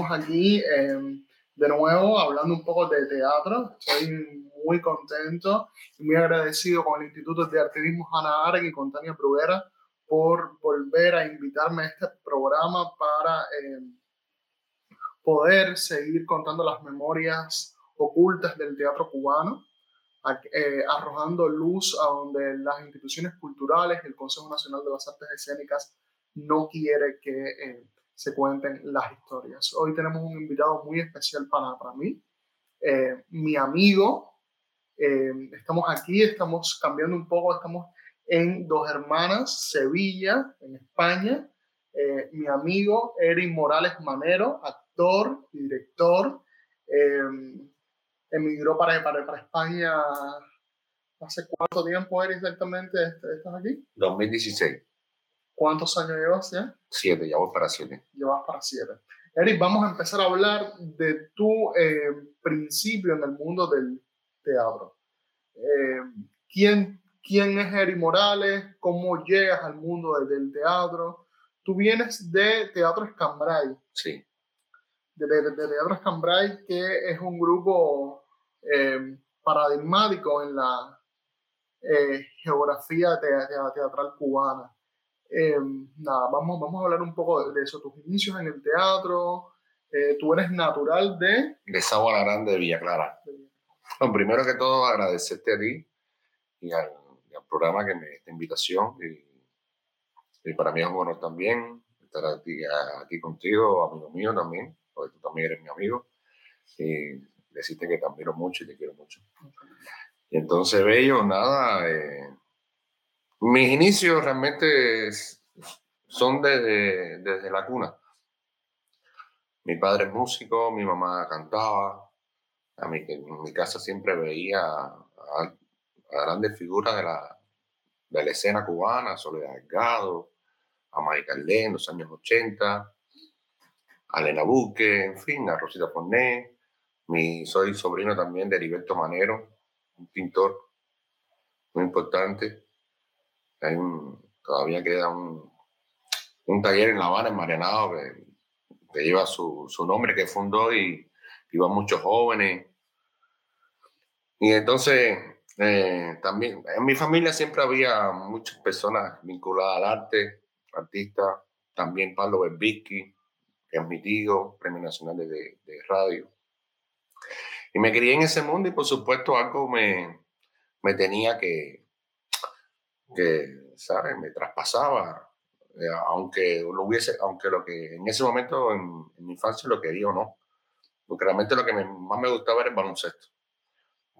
estamos aquí em, de nuevo hablando un poco de teatro. Estoy muy contento y muy agradecido con el Instituto de Artivismo Hannah Arendt y con Tania Bruguera por volver a invitarme a este programa para em, poder seguir contando las memorias ocultas del teatro cubano, eh, arrojando luz a donde las instituciones culturales, el Consejo Nacional de las Artes Escénicas, no quiere que eh, se cuenten las historias. Hoy tenemos un invitado muy especial para, para mí, eh, mi amigo. estamos aquí, estamos cambiando un poco, estamos en Dos Hermanas, Sevilla, en España. mi amigo Eric Morales Manero, actor y director emigró para, para, para España hace cuánto tiempo eres exactamente estás aquí? 2016. ¿Cuántos años llevas ya? Siete, ya voy para siete. Llevas para siete. Eric, vamos a empezar a hablar de tu eh, principio en el mundo del teatro. Eh, ¿quién, ¿Quién es Eric Morales? ¿Cómo llegas al mundo del teatro? Tú vienes de Teatro Escambray. Sí. De, de, de Teatro Escambray, que es un grupo eh, paradigmático en la geografía teatral cubana. Eh, nada, vamos, vamos a hablar un poco de eso, tus inicios en el teatro. tú eres natural de... De Grande de Villa Clara. Bueno, primero que todo, agradecerte a ti y al, programa que me esta invitación. Y, para mí es un honor también estar aquí, aquí contigo, amigo mío también, porque tú también eres mi amigo. Y decirte que te admiro mucho y te quiero mucho. Y entonces, Bello, nada, eh, mis inicios realmente son desde, desde la cuna. Mi padre es músico, mi mamá cantaba. A mí, en mi casa siempre veía a, grandes figuras de la, de la escena cubana, Soledad Delgado, a Mike en los años 80, a Elena Buque, en fin, a Rosita Forné. Mi, soy sobrino también de Heriberto Manero, un pintor muy importante. Hay todavía queda un, un, taller en La Habana, en Marianao, que, lleva su, su, nombre, que fundó y iban muchos jóvenes. Y entonces, eh, también, en mi familia siempre había muchas personas vinculadas al arte, artistas, también Pablo Berbisky, que es mi tío, Premio Nacional de, de Radio. Y me crié en ese mundo y por supuesto algo me, me tenía que, que, ¿sabes? Me traspasaba, eh, aunque lo hubiese, aunque lo que en ese momento en, mi infancia lo quería o no, porque realmente lo que más me gustaba era el baloncesto.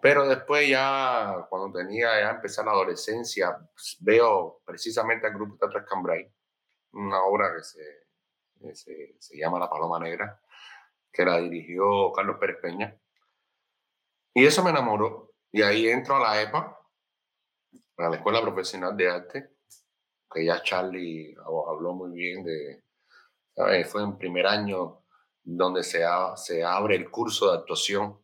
Pero después ya, cuando tenía ya empezar la adolescencia, pues, veo precisamente al grupo Teatro Cambrai, una obra que se, se, se llama La Paloma Negra, que la dirigió Carlos Pérez Peña. Y eso me enamoró. Y ahí entro a la EPA, a la Escuela Profesional de Arte, que ya Charlie habló muy bien de, fue en primer año donde se, se abre el curso de actuación.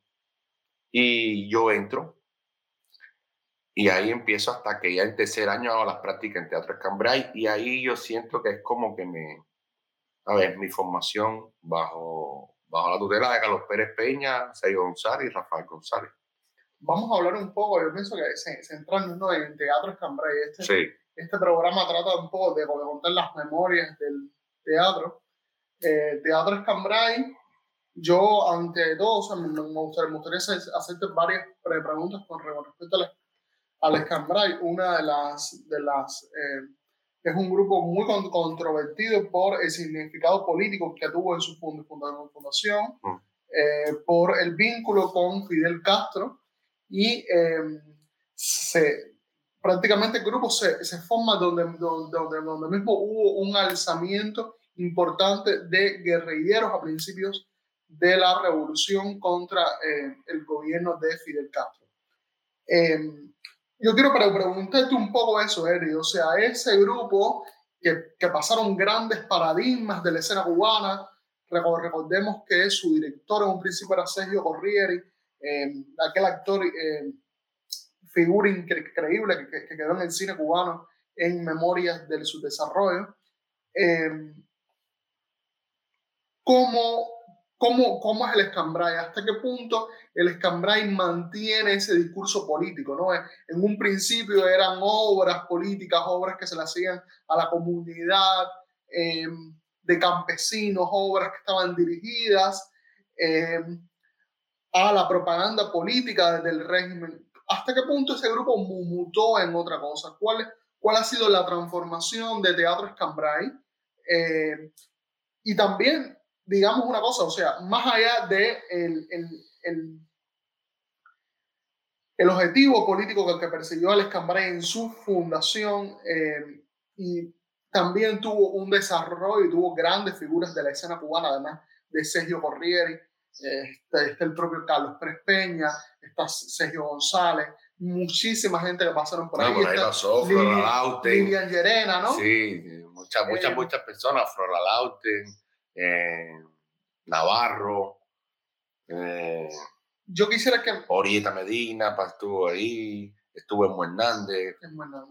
Y yo entro. Y ahí empiezo hasta que ya en tercer año hago las prácticas en Teatro Escambray. Y ahí yo siento que es como que me, a ver, mi formación bajo bajo la tutela de Carlos Pérez Peña, Sergio González y Rafael González. Vamos a hablar un poco, yo pienso que centrándonos en Teatro Escambray, este, este programa trata un poco de, contar las memorias del teatro. Eh, teatro Escambray, yo ante todo, o sea, me, gustaría, hacerte varias preguntas con, respecto al, Escambray. Una de las, de las eh, es un grupo muy controvertido por el significado político que tuvo en su fundación, mm. eh, por el vínculo con Fidel Castro y em, se, prácticamente el grupo se, se forma donde, donde, donde, mismo hubo un alzamiento importante de guerrilleros a principios de la revolución contra eh, el gobierno de Fidel Castro. Em, yo quiero preguntarte un poco eso, Eri. O sea, ese grupo que, que pasaron grandes paradigmas de la escena cubana, recordemos que su director en un principio era Sergio Corrieri, eh, aquel actor, eh, figura increíble que, que, quedó en el cine cubano en memorias de su desarrollo. Eh, ¿Cómo ¿Cómo, ¿Cómo es el escambray? ¿Hasta qué punto el escambray mantiene ese discurso político? ¿no? En un principio eran obras políticas, obras que se le hacían a la comunidad em, de campesinos, obras que estaban dirigidas em, a la propaganda política del régimen. ¿Hasta qué punto ese grupo mutó en otra cosa? ¿Cuál, cuál ha sido la transformación de Teatro Escambray? Eh, y también digamos una cosa, o sea, más allá de el, el, el, objetivo político que, persiguió Alex Cambray en su fundación eh, y también tuvo un desarrollo y tuvo grandes figuras de la escena cubana, además de Sergio Corrieri, está, está, el propio Carlos Pérez Peña, está Sergio González, muchísima gente que pasaron por ahí. por ahí pasó, Flora Lilian Llerena, ¿no? Sí, muchas, muchas, eh, muchas personas, Flora Lauten, eh, Navarro. Eh, Yo quisiera que. Orieta Medina estuvo ahí, estuvo en Hernández,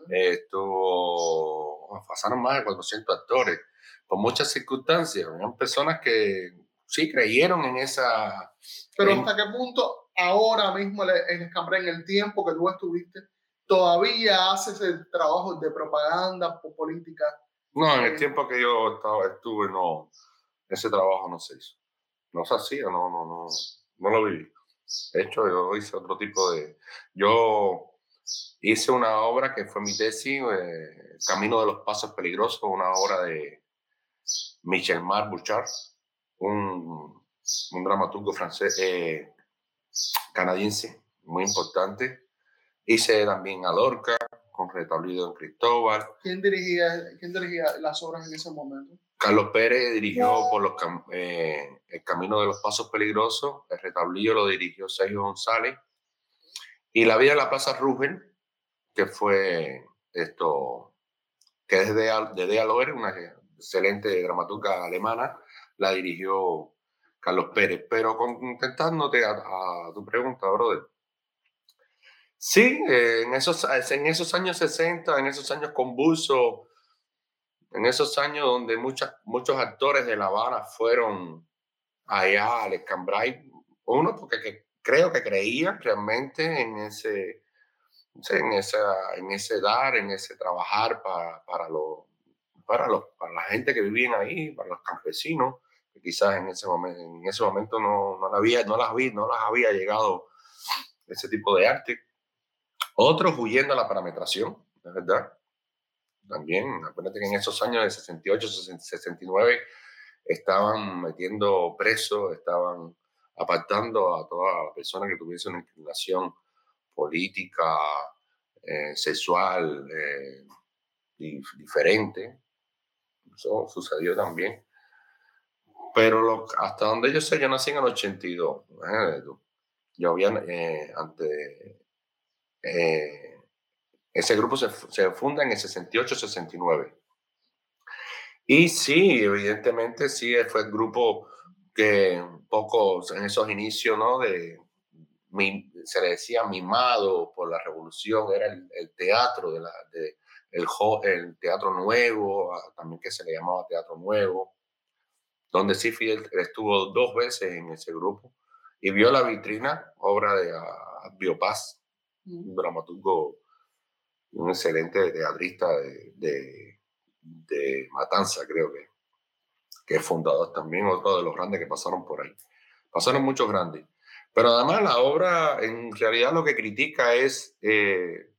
estuvo. Pasaron más de 400 actores, por muchas circunstancias. Eran personas que sí creyeron en esa. Pero hasta qué punto ahora mismo el, el en el tiempo que tú estuviste, todavía haces el trabajo de propaganda política. No, en el eh, tiempo que yo estaba, estuve, no ese trabajo no se hizo. No se hacía, no, no, no, no lo viví. De hecho, yo hice otro tipo de... Yo hice una obra que fue mi tesis, eh, Camino de los Pasos Peligrosos, una obra de Michel Mar Bouchard, un, un dramaturgo francés, eh, canadiense, muy importante. Hice también a Lorca, con Retablido en Cristóbal. ¿Quién dirigía, ¿Quién dirigía las obras en ese momento? Carlos Pérez dirigió por los, eh, El Camino de los Pasos Peligrosos, El Retablillo lo dirigió Sergio González, y La Vida de la Plaza Rubén, que fue esto, que es de, de Dea Loer, una excelente dramaturga alemana, la dirigió Carlos Pérez. Pero contestándote a, a tu pregunta, brother, sí, eh, en, esos, en esos años 60, en esos años convulsos, en esos años donde muchas, muchos actores de La Habana fueron allá al Escambray, uno porque creo que creían realmente en ese, en, esa, en ese dar, en ese trabajar para, para, para, los, para la gente que vivían ahí, para los campesinos, quizás en ese momento, no las había llegado ese tipo de arte. Otros huyendo a la parametración, es verdad también. Acuérdate que en esos años de 68, 69 estaban metiendo presos, estaban apartando a toda persona que tuviese una inclinación política, eh, sexual eh, diferente. Eso sucedió también. Pero hasta donde yo sé, yo nací en el 82. Yo había, eh, ante ese grupo se, se funda en el 68-69. Y sí, evidentemente sí, fue el grupo que un poco en esos inicios, ¿no? De, se le decía mimado por la revolución, era el, teatro, de la, el, teatro nuevo, ah, también que se le llamaba teatro nuevo, donde sí Fidel estuvo dos veces en ese grupo y vio la vitrina, obra de uh, Biopaz, un dramaturgo un excelente teatrista de, de, Matanza, creo que, que es fundador también, otro de los grandes que pasaron por ahí. Pasaron muchos grandes. Pero además la obra en realidad lo que critica es eh,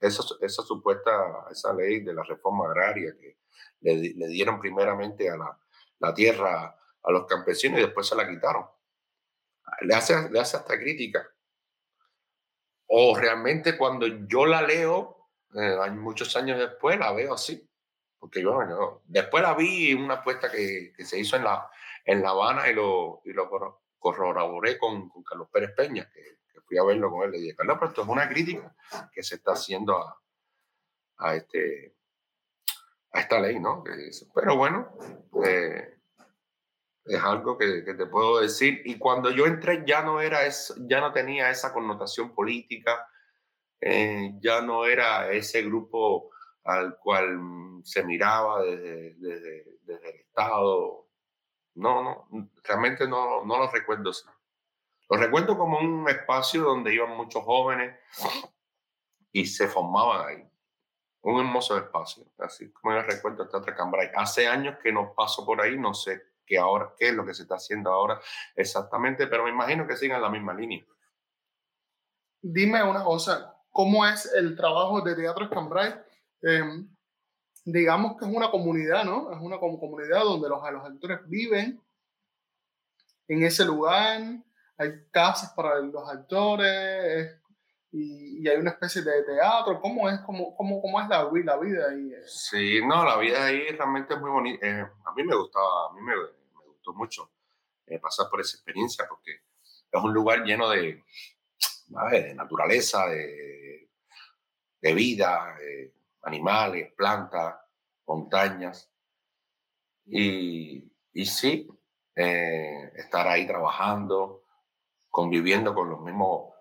esa, esa, supuesta, esa ley de la reforma agraria que le, le dieron primeramente a la, la, tierra a los campesinos y después se la quitaron. Le hace, le hace hasta crítica. O realmente cuando yo la leo, eh, muchos años después la veo así. Porque yo, después la vi en una apuesta que, se hizo en La, en la Habana y lo, y lo corroboré con, con Carlos Pérez Peña, que, fui a verlo con él. Le dije, Carlos, pero esto es una crítica que se está haciendo a, a este, a esta ley, ¿no? Pero bueno, eh, es algo que, que, te puedo decir. Y cuando yo entré ya no era eso, ya no tenía esa connotación política, eh, ya no era ese grupo al cual se miraba desde, desde, el Estado no, no, realmente no, no lo recuerdo así. Lo recuerdo como un espacio donde iban muchos jóvenes y se formaban ahí. Un hermoso espacio, así como yo recuerdo el Teatro Cambrai. Hace años que no paso por ahí, no sé qué, ahora, qué es lo que se está haciendo ahora exactamente, pero me imagino que sigan la misma línea. Dime una cosa, ¿cómo es el trabajo de Teatro Cambrai? Em, digamos que es una comunidad, ¿no? Es una comunidad donde los, los actores viven en ese lugar, hay casas para los actores y, hay una especie de teatro. ¿Cómo es, cómo, cómo, cómo es la, la vida ahí? Sí, no, la vida ahí realmente es muy bonita. Eh, a mí me gustaba, a mí me, me gustó mucho eh, pasar por esa experiencia porque es un lugar lleno de, de naturaleza, de, de vida, de animales, plantas, montañas. Y, y sí, eh, estar ahí trabajando, conviviendo con los mismos,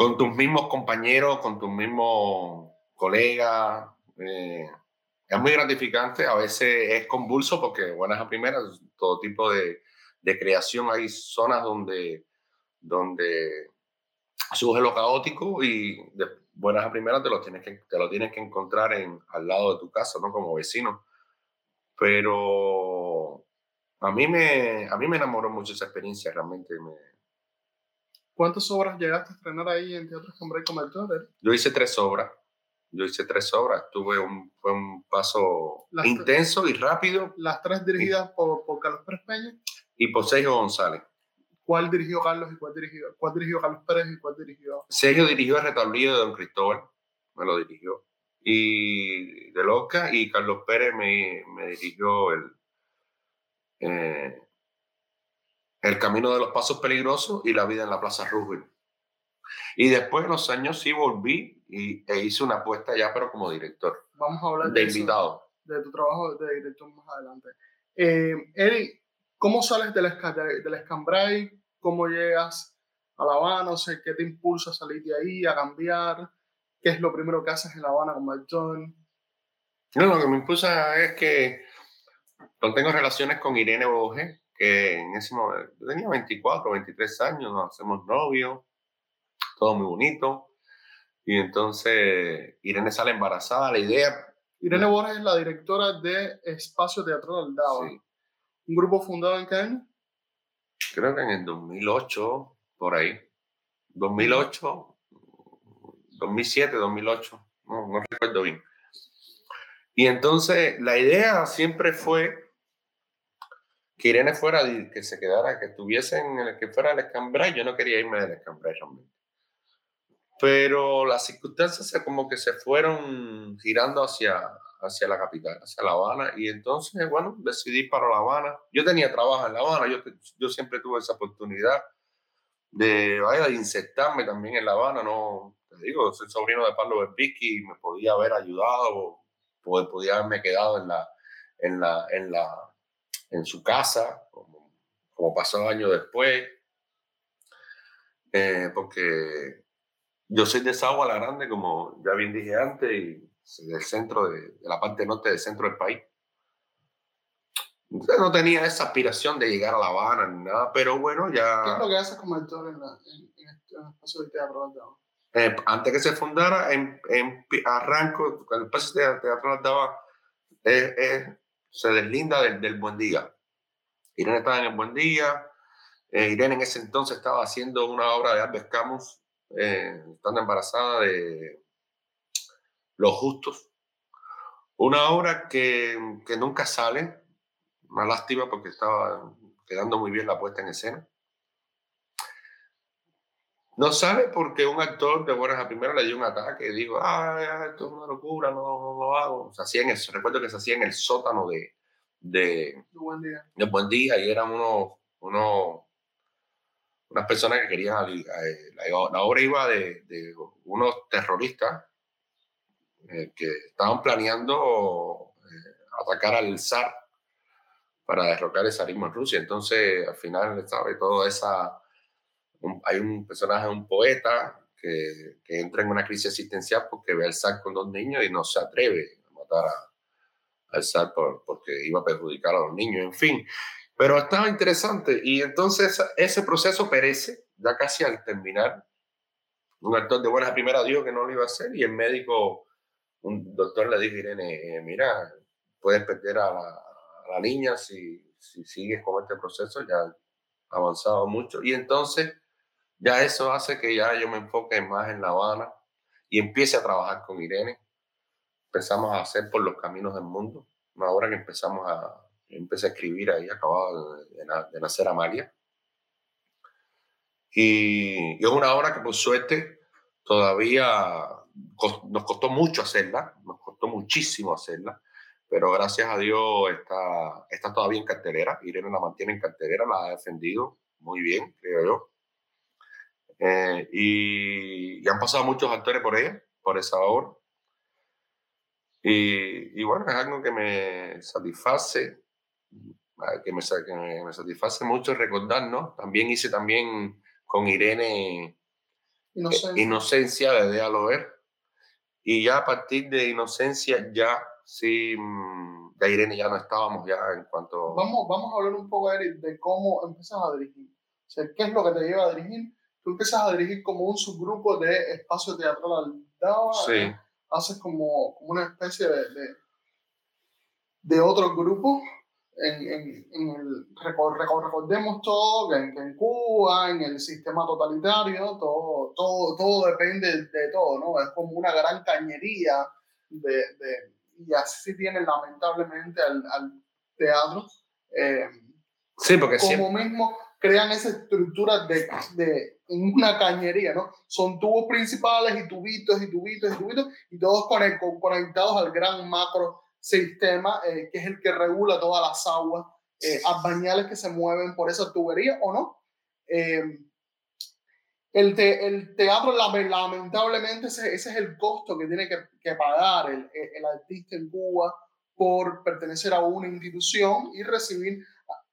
con tus mismos compañeros, con tus mismos colegas. Eh, es muy gratificante, a veces es convulso porque buenas a primeras, todo tipo de, de creación, hay zonas donde, donde surge lo caótico y buenas a primeras te lo tienes que, te lo tienes que encontrar en, al lado de tu casa, ¿no? Como vecino. Pero a mí me, a mí me enamoró mucho esa experiencia, realmente me, ¿Cuántas obras llegaste a estrenar ahí en Teatro Cambrai como actor? Yo hice tres obras. Yo hice tres obras. Tuve un, fue un paso intenso y rápido. Las tres dirigidas por, por, Carlos Pérez Peña. Y por Sergio González. ¿Cuál dirigió Carlos y cuál dirigió, cuál dirigió Carlos Pérez y cuál dirigió? Sergio dirigió El Retablillo de Don Cristóbal. Me lo dirigió. Y de Loca. Y Carlos Pérez me, me dirigió el, eh, el camino de los pasos peligrosos y La vida en la Plaza Roosevelt. Y después los años sí volví y, e hice una apuesta ya, pero como director. Vamos a hablar de, invitado. de tu trabajo de director más adelante. Eh, Eric, ¿cómo sales del, del Escambray? ¿Cómo llegas a La Habana? No sé, ¿qué te impulsa a salir de ahí, a cambiar? ¿Qué es lo primero que haces en La Habana como actor? No, lo que me impulsa es que no tengo relaciones con Irene Boge, que en ese momento, yo tenía 24, 23 años, nos hacemos novios, todo muy bonito. Y entonces Irene sale embarazada, la idea... Irene Borges es la directora de Espacio Teatro del DAO. ¿Un grupo fundado en qué año? Creo que en el 2008, por ahí. 2008, 2007, 2008, no, no recuerdo bien. Y entonces la idea siempre fue que Irene fuera, que se quedara, que estuviese en el que fuera el escambray. Yo no quería irme del escambray realmente. Pero las circunstancias se, como que se fueron girando hacia, hacia la capital, hacia La Habana. Y entonces, bueno, decidí para La Habana. Yo tenía trabajo en La Habana, yo, yo siempre tuve esa oportunidad de, vaya, de insertarme también en La Habana. No, te digo, soy sobrino de Pablo Berbisky y me podía haber ayudado, podía haberme quedado en la, en la, en la en su casa, como, como pasó años después, eh, porque yo soy de Sagua la Grande, como ya bien dije antes, y del centro, de, la parte norte del centro del país. Entonces no tenía esa aspiración de llegar a La Habana ni nada, pero bueno, ya... ¿Qué es lo que haces como actor en, este, el espacio de teatro eh, antes que se fundara, en, en arranco, el espacio de teatro eh, eh, se deslinda del, del Buen Día. Irene estaba en el Buen Día. Eh, Irene en ese entonces estaba haciendo una obra de Albert Camus, eh, estando embarazada de Los Justos. Una obra que, que nunca sale, más lástima porque estaba quedando muy bien la puesta en escena. No sale porque un actor de buenas a primera le dio un ataque y dijo, ah, esto es una locura, no, lo hago. Se hacía en eso. Recuerdo que se hacía en el sótano de, de, buen día. de Buen Día y eran unos, unos, unas personas que querían, eh, la, obra iba de, de unos terroristas eh, que estaban planeando eh, atacar al zar para derrocar el zarismo en Rusia. Entonces, al final, ¿sabe? Toda esa hay un personaje, un poeta, que, que, entra en una crisis existencial porque ve al zar con dos niños y no se atreve a matar a, al zar por, porque iba a perjudicar a los niños, en fin. Pero estaba interesante y entonces ese proceso perece, ya casi al terminar. Un actor de buena primera dijo que no lo iba a hacer y el médico, un doctor le dijo, Irene, eh, mira, puedes perder a la, niña si, si sigues con este proceso, ya ha avanzado mucho. Y entonces ya eso hace que ya yo me enfoque más en La Habana y empiece a trabajar con Irene. Empezamos a hacer por los caminos del mundo. Ahora que empezamos a, empecé a escribir ahí, acababa de, nacer Amalia. Y, y, es una obra que por suerte todavía nos costó mucho hacerla, nos costó muchísimo hacerla, pero gracias a Dios está, está todavía en cartelera. Irene la mantiene en cartelera, la ha defendido muy bien, creo yo. Eh, y, han pasado muchos actores por ella, por esa obra. Y, y, bueno, es algo que me satisface, que me, que me satisface mucho recordar, ¿no? También hice también con Irene Inocencia, Inocencia de Déjalo Ver. Y ya a partir de Inocencia ya sí, mm, de Irene ya no estábamos ya en cuanto... Vamos, vamos a hablar un poco, Eric, de cómo empiezas a dirigir. O sea, ¿qué es lo que te lleva a dirigir? Tú empiezas a dirigir como un subgrupo de espacio teatral Aldaba. Sí. ¿eh? Haces como, como, una especie de, de, de otro grupo en, en, el, recordemos todo, que en, en, Cuba, en el sistema totalitario, todo, todo, todo depende de todo, ¿no? Es como una gran cañería de, de y así tiene lamentablemente al, al teatro. Eh, sí, porque como mismo crean esa estructura de, de una cañería, ¿no? Son tubos principales y tubitos y tubitos y tubitos y todos conectados al gran macro sistema eh, que es el que regula todas las aguas eh, bañales que se mueven por esa tubería o no. Eh, el, el, teatro, lamentablemente, ese, ese, es el costo que tiene que, que pagar el, el, artista en Cuba por pertenecer a una institución y recibir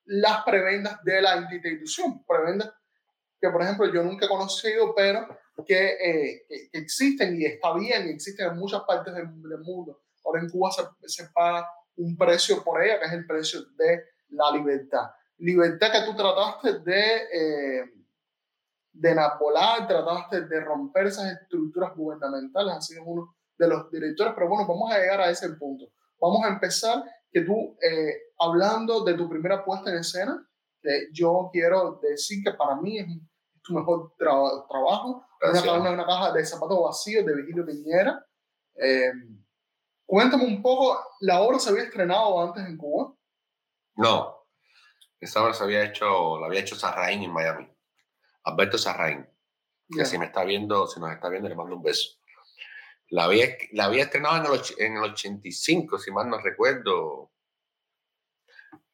las prebendas de la institución. Prebendas que, por ejemplo, yo nunca he conocido, pero que, eh, que, existen y está bien y existen en muchas partes del, del mundo. Ahora en Cuba se, se, paga un precio por ella, que es el precio de la libertad. Libertad que tú trataste de... Eh, de napolar, trataste de romper esas estructuras gubernamentales, así sido uno de los directores, pero bueno, vamos a llegar a ese punto. Vamos a empezar que tú, eh, hablando de tu primera puesta en escena, que yo quiero decir que para mí es, tu mejor trabajo, una, una, caja de zapatos vacíos de Vigilio Piñera. Eh, cuéntame un poco, ¿la obra se había estrenado antes en Cuba? No, esa obra se había hecho, la había hecho Sarraín en Miami. Alberto Sarraín, que si me está viendo, si nos está viendo, le mando un beso. La había, la había estrenado en el, en el 85, si mal no recuerdo.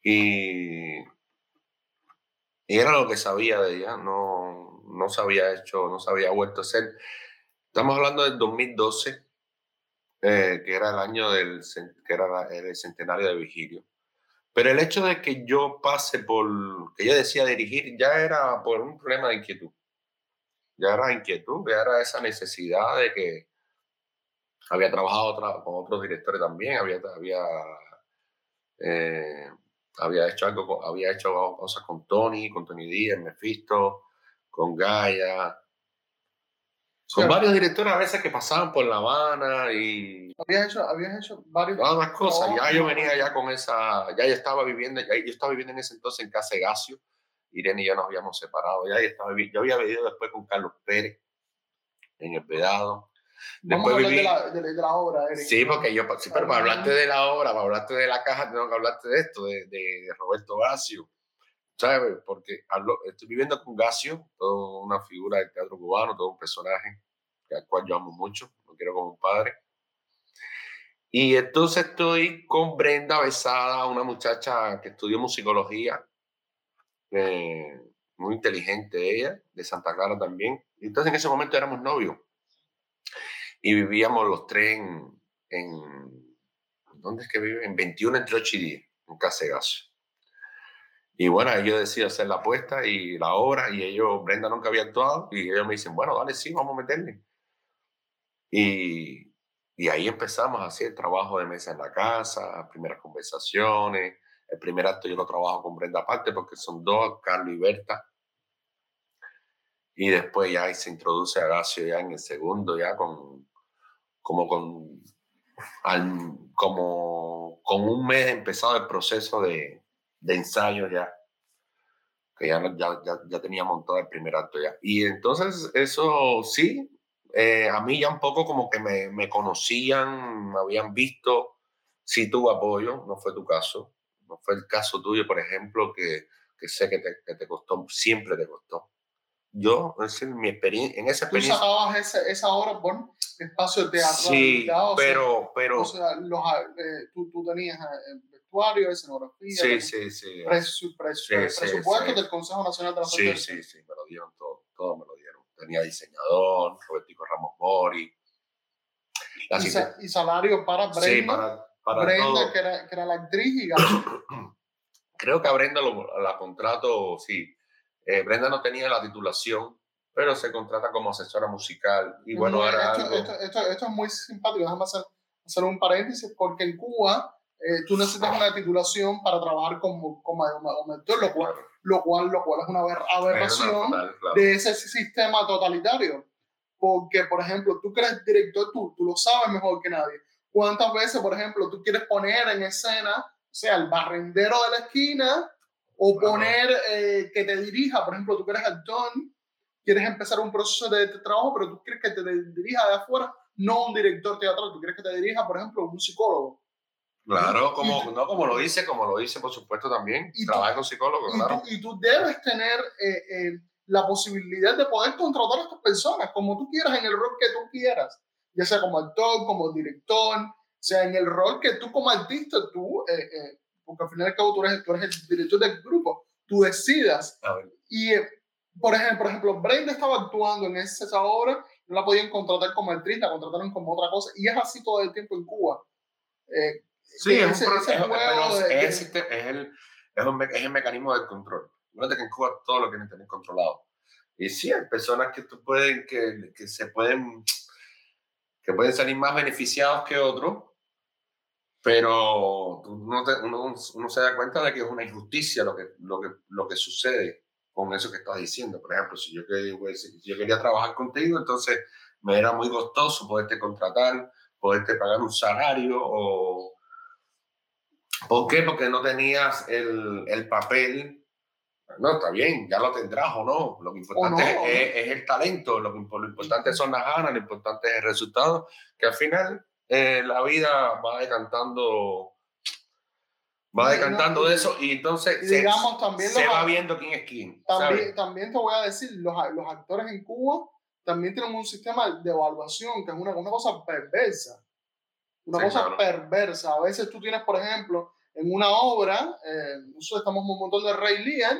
Y, era lo que sabía de ella, no, no se había hecho, no se había vuelto a hacer. Estamos hablando del 2012, eh, que era el año del que era el centenario de Vigilio. Pero el hecho de que yo pase por, que yo decía dirigir, ya era por un problema de inquietud. Ya era inquietud, ya era esa necesidad de que había trabajado con otros directores también, había, había, eh, había hecho algo, había hecho cosas con Tony, con Tony Díaz, Mephisto, con Gaia, con varios directores a veces que pasaban por La Habana y... Habías hecho, habías hecho varios... Todas cosas. Ya yo venía ya con esa... Ya yo estaba viviendo, ya yo estaba viviendo en ese entonces en casa de Gacio. Irene y yo nos habíamos separado. Ya yo, estaba, yo había vivido después con Carlos Pérez en El Vedado. Después Vamos a hablar de, la, de, la, obra, Eric. Sí, porque yo, sí, pero para hablarte de la obra, para hablarte de la caja, tengo que hablarte de esto, de, de Roberto Gacio. ¿sabes? Porque estoy viviendo con Gacio, toda una figura del teatro cubano, todo un personaje al cual yo amo mucho, lo quiero como un padre. Y entonces estoy con Brenda Besada, una muchacha que estudió musicología, eh, muy inteligente ella, de Santa Clara también. Entonces en ese momento éramos novios y vivíamos los tres en, en ¿dónde es que vive? En 21 entre 8 y 10, en Casegazo. Y bueno, yo decido hacer la apuesta y la obra, y ellos, Brenda nunca había actuado, y ellos me dicen, bueno, dale, sí, vamos a meterle. Y, y ahí empezamos a hacer trabajo de mesa en la casa, primeras conversaciones, El primer acto yo lo trabajo con Brenda aparte porque son dos, Carlos y Berta. Y después ya se introduce a Gacio ya en el segundo, ya con, como con, como con un mes empezado el proceso de, de ensayo ya, que ya, ya, ya, tenía montado el primer acto ya. Y entonces eso sí, eh, a mí ya un poco como que me, me conocían, me habían visto, sí tuvo apoyo, no fue tu caso, no fue el caso tuyo, por ejemplo, que, que sé que te, que te costó, siempre te costó yo, en mi experiencia, en esa experiencia... ¿Tú sacabas esa, esa obra por espacio de teatro? Sí, pero... pero o sea, los, eh, tú, tú, tenías eh, vestuario, escenografía... Sí, sí, sí. presupuesto del Consejo Nacional de la Sí, sí, sí, me lo dieron todo, todo me lo dieron. Tenía diseñador, Robertico Ramos Mori. Y, salario para Brenda. Sí, para, para Brenda, que era, que era, la actriz y Creo que a Brenda lo, la contrato, sí eh, Brenda no tenía la titulación, pero se contrata como asesora musical. Y bueno, ahora esto, esto, esto, es muy simpático. Déjame hacer, hacer un paréntesis, porque en Cuba eh, tú necesitas una titulación para trabajar como, como, actor, lo cual, lo, cual, lo cual es una aberración de ese sistema totalitario. Porque, por ejemplo, tú que eres director, tú, tú lo sabes mejor que nadie. ¿Cuántas veces, por ejemplo, tú quieres poner en escena, o sea, el barrendero de la esquina o poner eh, que te dirija, por ejemplo, tú que eres actor, quieres empezar un proceso de, trabajo, pero tú quieres que te dirija de afuera, no un director teatral, tú quieres que te dirija, por ejemplo, un psicólogo. Claro, como, no, como lo dice, como lo dice, por supuesto, también, trabaja con psicólogo, y claro. Tú, y tú debes tener eh, eh, la posibilidad de poder contratar a estas personas como tú quieras, en el rol que tú quieras, ya sea como actor, como director, sea en el rol que tú como artista, tú porque al final del cabo tú eres, tú eres el director del grupo, tú decidas. Y, eh, por ejemplo, por ejemplo, Brenda estaba actuando en esa obra, no la podían contratar como actriz, la contrataron como otra cosa, y es así todo el tiempo en Cuba. Eh, sí, es, un es, es, el, es, el mecanismo del control. Fíjate que en Cuba todo lo quieren tener controlado. Y sí, hay personas que, tú pueden, que, que se pueden, que pueden salir más beneficiados que otros, pero uno, uno, se da cuenta de que es una injusticia lo que, lo, que, lo que sucede con eso que estás diciendo. Por ejemplo, si yo, quería, si yo quería trabajar contigo, entonces me era muy costoso poderte contratar, poderte pagar un salario o... ¿Por qué? Porque no tenías el, el papel no, está bien, ya lo tendrás o no. Lo importante es, es, el talento, lo, lo importante son las ganas, lo importante es el resultado, que al final eh, la vida va decantando va decantando de eso y entonces digamos, se, también se va viendo quién es quién. También, también te voy a decir, los, los, actores en Cuba también tienen un sistema de evaluación que es una, una cosa perversa. Una cosa perversa. A veces tú tienes, por ejemplo, en una obra, eh, nosotros estamos en un montón de Rey Lear,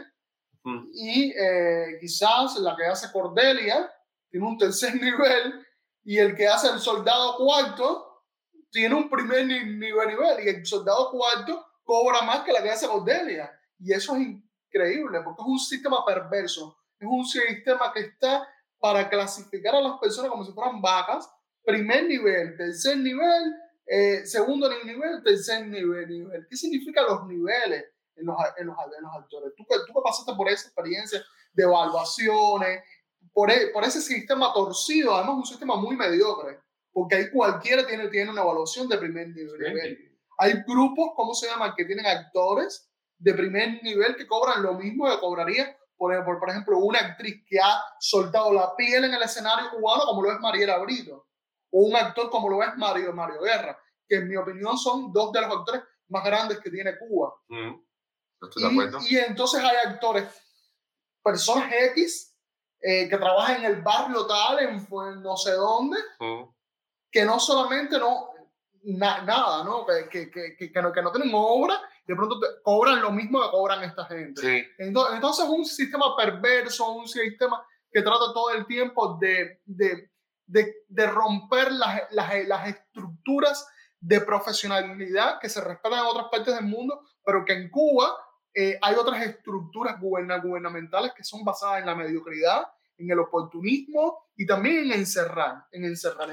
y eh, quizás la que hace Cordelia tiene un tercer nivel y el que hace el soldado cuarto tiene un primer nivel, nivel y el soldado cuarto cobra más que la que hace Cordelia. Y eso es increíble porque es un sistema perverso. Es un sistema que está para clasificar a las personas como si fueran vacas. Primer nivel, tercer nivel, eh, segundo nivel, tercer nivel, nivel. ¿Qué significan los niveles en los, en los, en los actores? Tú, tú pasaste por esa experiencia de evaluaciones, por, e, por ese sistema torcido, además un sistema muy mediocre porque ahí cualquiera tiene, tiene una evaluación de primer nivel. Hay grupos, ¿cómo se llaman?, que tienen actores de primer nivel que cobran lo mismo que cobraría, por, por, ejemplo, una actriz que ha soltado la piel en el escenario cubano, como lo es Mariela Brito, o un actor como lo es Mario, Mario Guerra, que en mi opinión son dos de los actores más grandes que tiene Cuba. Mm. y, y, entonces hay actores, personas X, eh, que trabajan en el barrio tal, en, no sé dónde, mm que no solamente no, nada, ¿no? Que, que, que, que, no, que no tienen obra, de pronto cobran lo mismo que cobran esta gente. Sí. Entonces, entonces, un sistema perverso, un sistema que trata todo el tiempo de, de, de, de romper las, las, las, estructuras de profesionalidad que se respetan en otras partes del mundo, pero que en Cuba eh, hay otras estructuras gubernamentales que son basadas en la mediocridad en el oportunismo y también en encerrar, en encerrar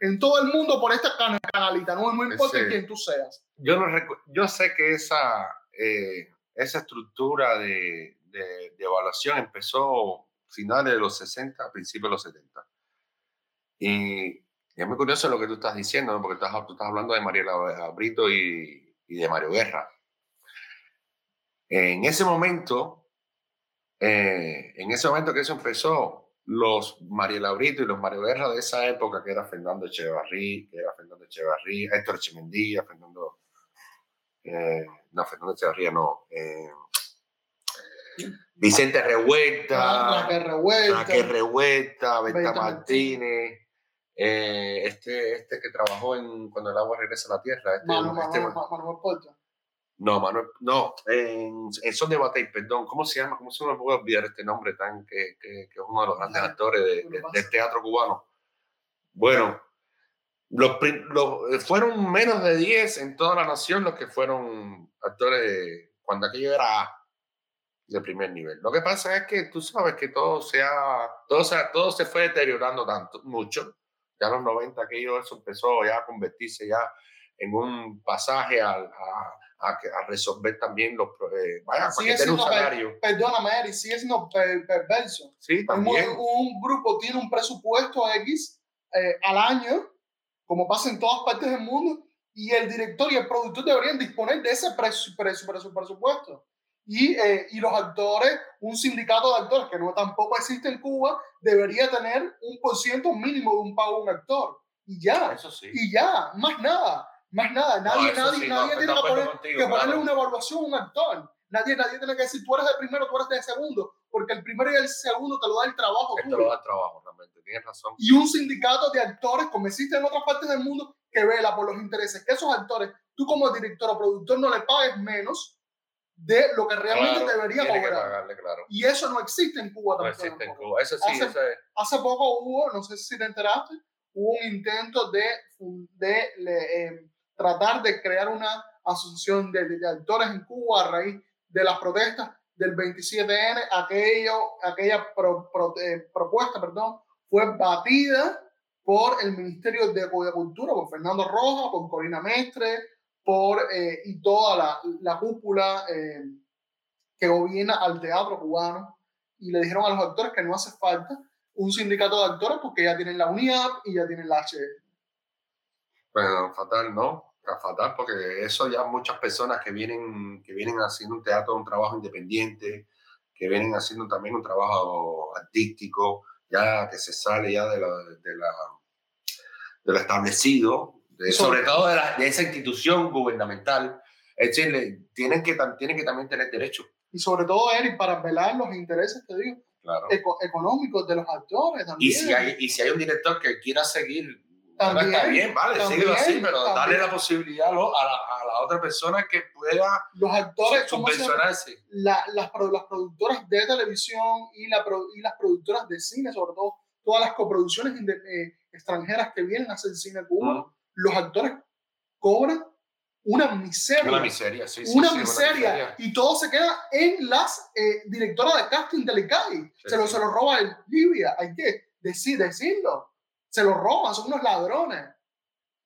en, todo el mundo por esta canalita, no, no importa quién tú seas. Yo, no yo sé que esa, eh, esa estructura de, de, evaluación empezó finales de los 60, principios de los 70. Y, es muy curioso lo que tú estás diciendo, porque estás, tú estás hablando de Mariela Brito y, y de Mario Guerra. En ese momento, eh, en ese momento que eso empezó, los Mariela Brito y los Mario Guerra de esa época, que era Fernando Echevarrí, que era Fernando Echevarrí, Héctor Chemendía, Fernando, eh, no, Fernando Echevarría no, eh, Vicente Revuelta, Raquel Revuelta, Raquel Revuelta, Martínez, eh, este, este que trabajó en Cuando el agua regresa a la tierra. Este, este Manuel Porta. No, Manuel, no, en, en Son de Batey, perdón, ¿cómo se llama? ¿Cómo se me puede olvidar este nombre tan que, que, que es uno de los grandes actores de, del teatro cubano? Bueno, los, los, fueron menos de 10 en toda la nación los que fueron actores cuando aquello era de primer nivel. Lo que pasa es que tú sabes que todo se, ha, todo se, todo se fue deteriorando tanto, mucho. Ya en los 90 aquello eso empezó ya a convertirse ya en un pasaje a, a, a, resolver también los eh, vaya, sigue un salario. perdóname, Eri, sigue siendo perverso. Sí, también. Un, un, grupo tiene un presupuesto X eh, al año, como pasa en todas partes del mundo, y el director y el productor deberían disponer de ese presupuesto y, eh, y, los actores, un sindicato de actores que no tampoco existe en Cuba, debería tener un por ciento mínimo de un pago a un actor. Y ya, Eso sí. y ya, más nada, más nada. Nadie, nadie, nadie tiene que, poner, que ponerle una evaluación a un actor. Nadie, nadie tiene que decir, tú eres de primero, tú eres de segundo, porque el primero y el segundo te lo da el trabajo. Te lo da el trabajo, realmente, tienes razón. Y un sindicato de actores, como existe en otras partes del mundo, que vela por los intereses, que esos actores, tú como director o productor no le pagues menos de lo que realmente debería cobrar. claro. Y eso no existe en Cuba No existe en Cuba. Eso sí, hace, hace, poco hubo, no sé si te enteraste, hubo un intento de, de, eh, tratar de crear una asociación de, de, actores en Cuba a raíz de las protestas del 27N. Aquello, aquella eh, propuesta perdón, fue batida por el Ministerio de Cultura, por Fernando Rojas, por Corina Mestre, por, eh, y toda la, la cúpula eh, que gobierna al teatro cubano y le dijeron a los actores que no hace falta un sindicato de actores porque ya tienen la UNIAP y ya tienen la H. Bueno, fatal, ¿no? Fatal porque eso ya muchas personas que vienen, que vienen haciendo un teatro, un trabajo independiente, que vienen haciendo también un trabajo artístico, ya que se sale ya de, la, de, la, de lo establecido, sobre todo de, de, esa institución gubernamental. Es decir, tienen que, tienen que también tener derecho. Y sobre todo, Eric, para velar los intereses, te digo, claro. económicos de los actores también. Y si, hay, y si hay un director que quiera seguir, también, está bien, vale, síguelo así, pero darle la posibilidad a la, a la, otra persona que pueda los actores, subvencionarse. La, las, las productoras de televisión y, la, y las productoras de cine, sobre todo todas las coproducciones eh, extranjeras que vienen a hacer cine cubano los actores cobran una miseria. Una miseria, sí, sí, una, miseria. Y todo se queda en las eh, directoras de casting del ICAI. se, lo, se lo roba el Libia, hay que decir, decirlo. Se lo roban, son unos ladrones.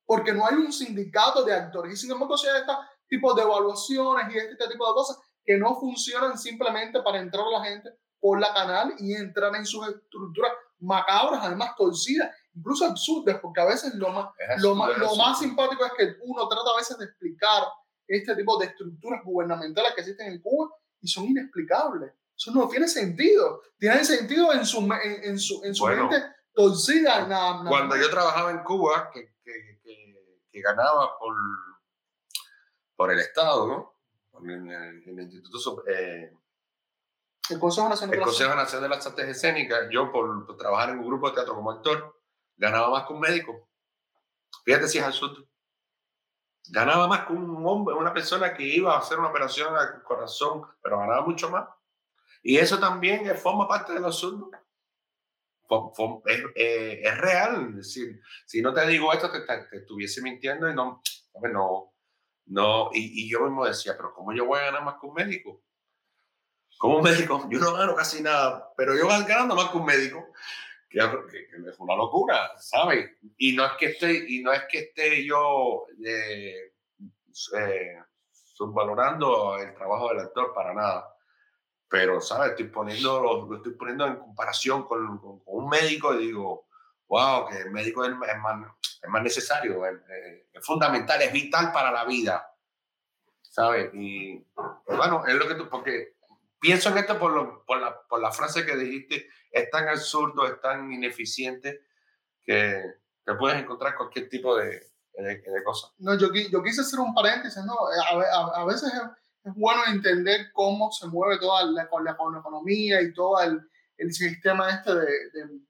Porque no hay un sindicato de actores. Y sin embargo, se este tipo de evaluaciones y este tipo de cosas que no funcionan simplemente para entrar a la gente por la canal y entrar en sus estructuras macabras, además torcidas incluso absurdas, porque a veces lo más, lo, más, lo más simpático es que uno trata a veces de explicar este tipo de estructuras gubernamentales que existen en Cuba y son inexplicables. Eso no tiene sentido. Tiene sentido en su, en, su, en su mente torcida. Nada, cuando yo trabajaba en Cuba, que, que, que, ganaba por, por el Estado, ¿no? En el, Instituto... Eh, el Consejo Nacional, el Consejo Nacional de las Artes Escénicas, yo por, por, trabajar en un grupo de teatro como actor, ganaba más que un médico. Fíjate si es absurdo. Ganaba más que un hombre, una persona que iba a hacer una operación al corazón, pero ganaba mucho más. Y eso también forma parte del absurdo. Es, eh, es, real. Decir, si no te digo esto, te, te, estuviese mintiendo y no, no, no. Y, y, yo mismo decía, pero ¿cómo yo voy a ganar más que un médico? Como un médico, yo no gano casi nada, pero yo ganando más que un médico que, es una locura, ¿sabes? Y no es que esté, y no es que esté yo eh, eh, subvalorando el trabajo del actor para nada. Pero, ¿sabes? Estoy poniendo, lo, estoy poniendo en comparación con, con, un médico y digo, wow, que el médico es, más, es más, necesario, es, fundamental, es vital para la vida. ¿Sabes? Y bueno, es lo que tú, porque pienso en esto por, lo, por, la, por la frase que dijiste, es tan absurdo, es tan ineficiente que, que puedes encontrar cualquier tipo de, de, cosas. No, yo, yo quise hacer un paréntesis, ¿no? A, a, veces es, bueno entender cómo se mueve toda la, con, la, economía y todo el, el sistema este de, de,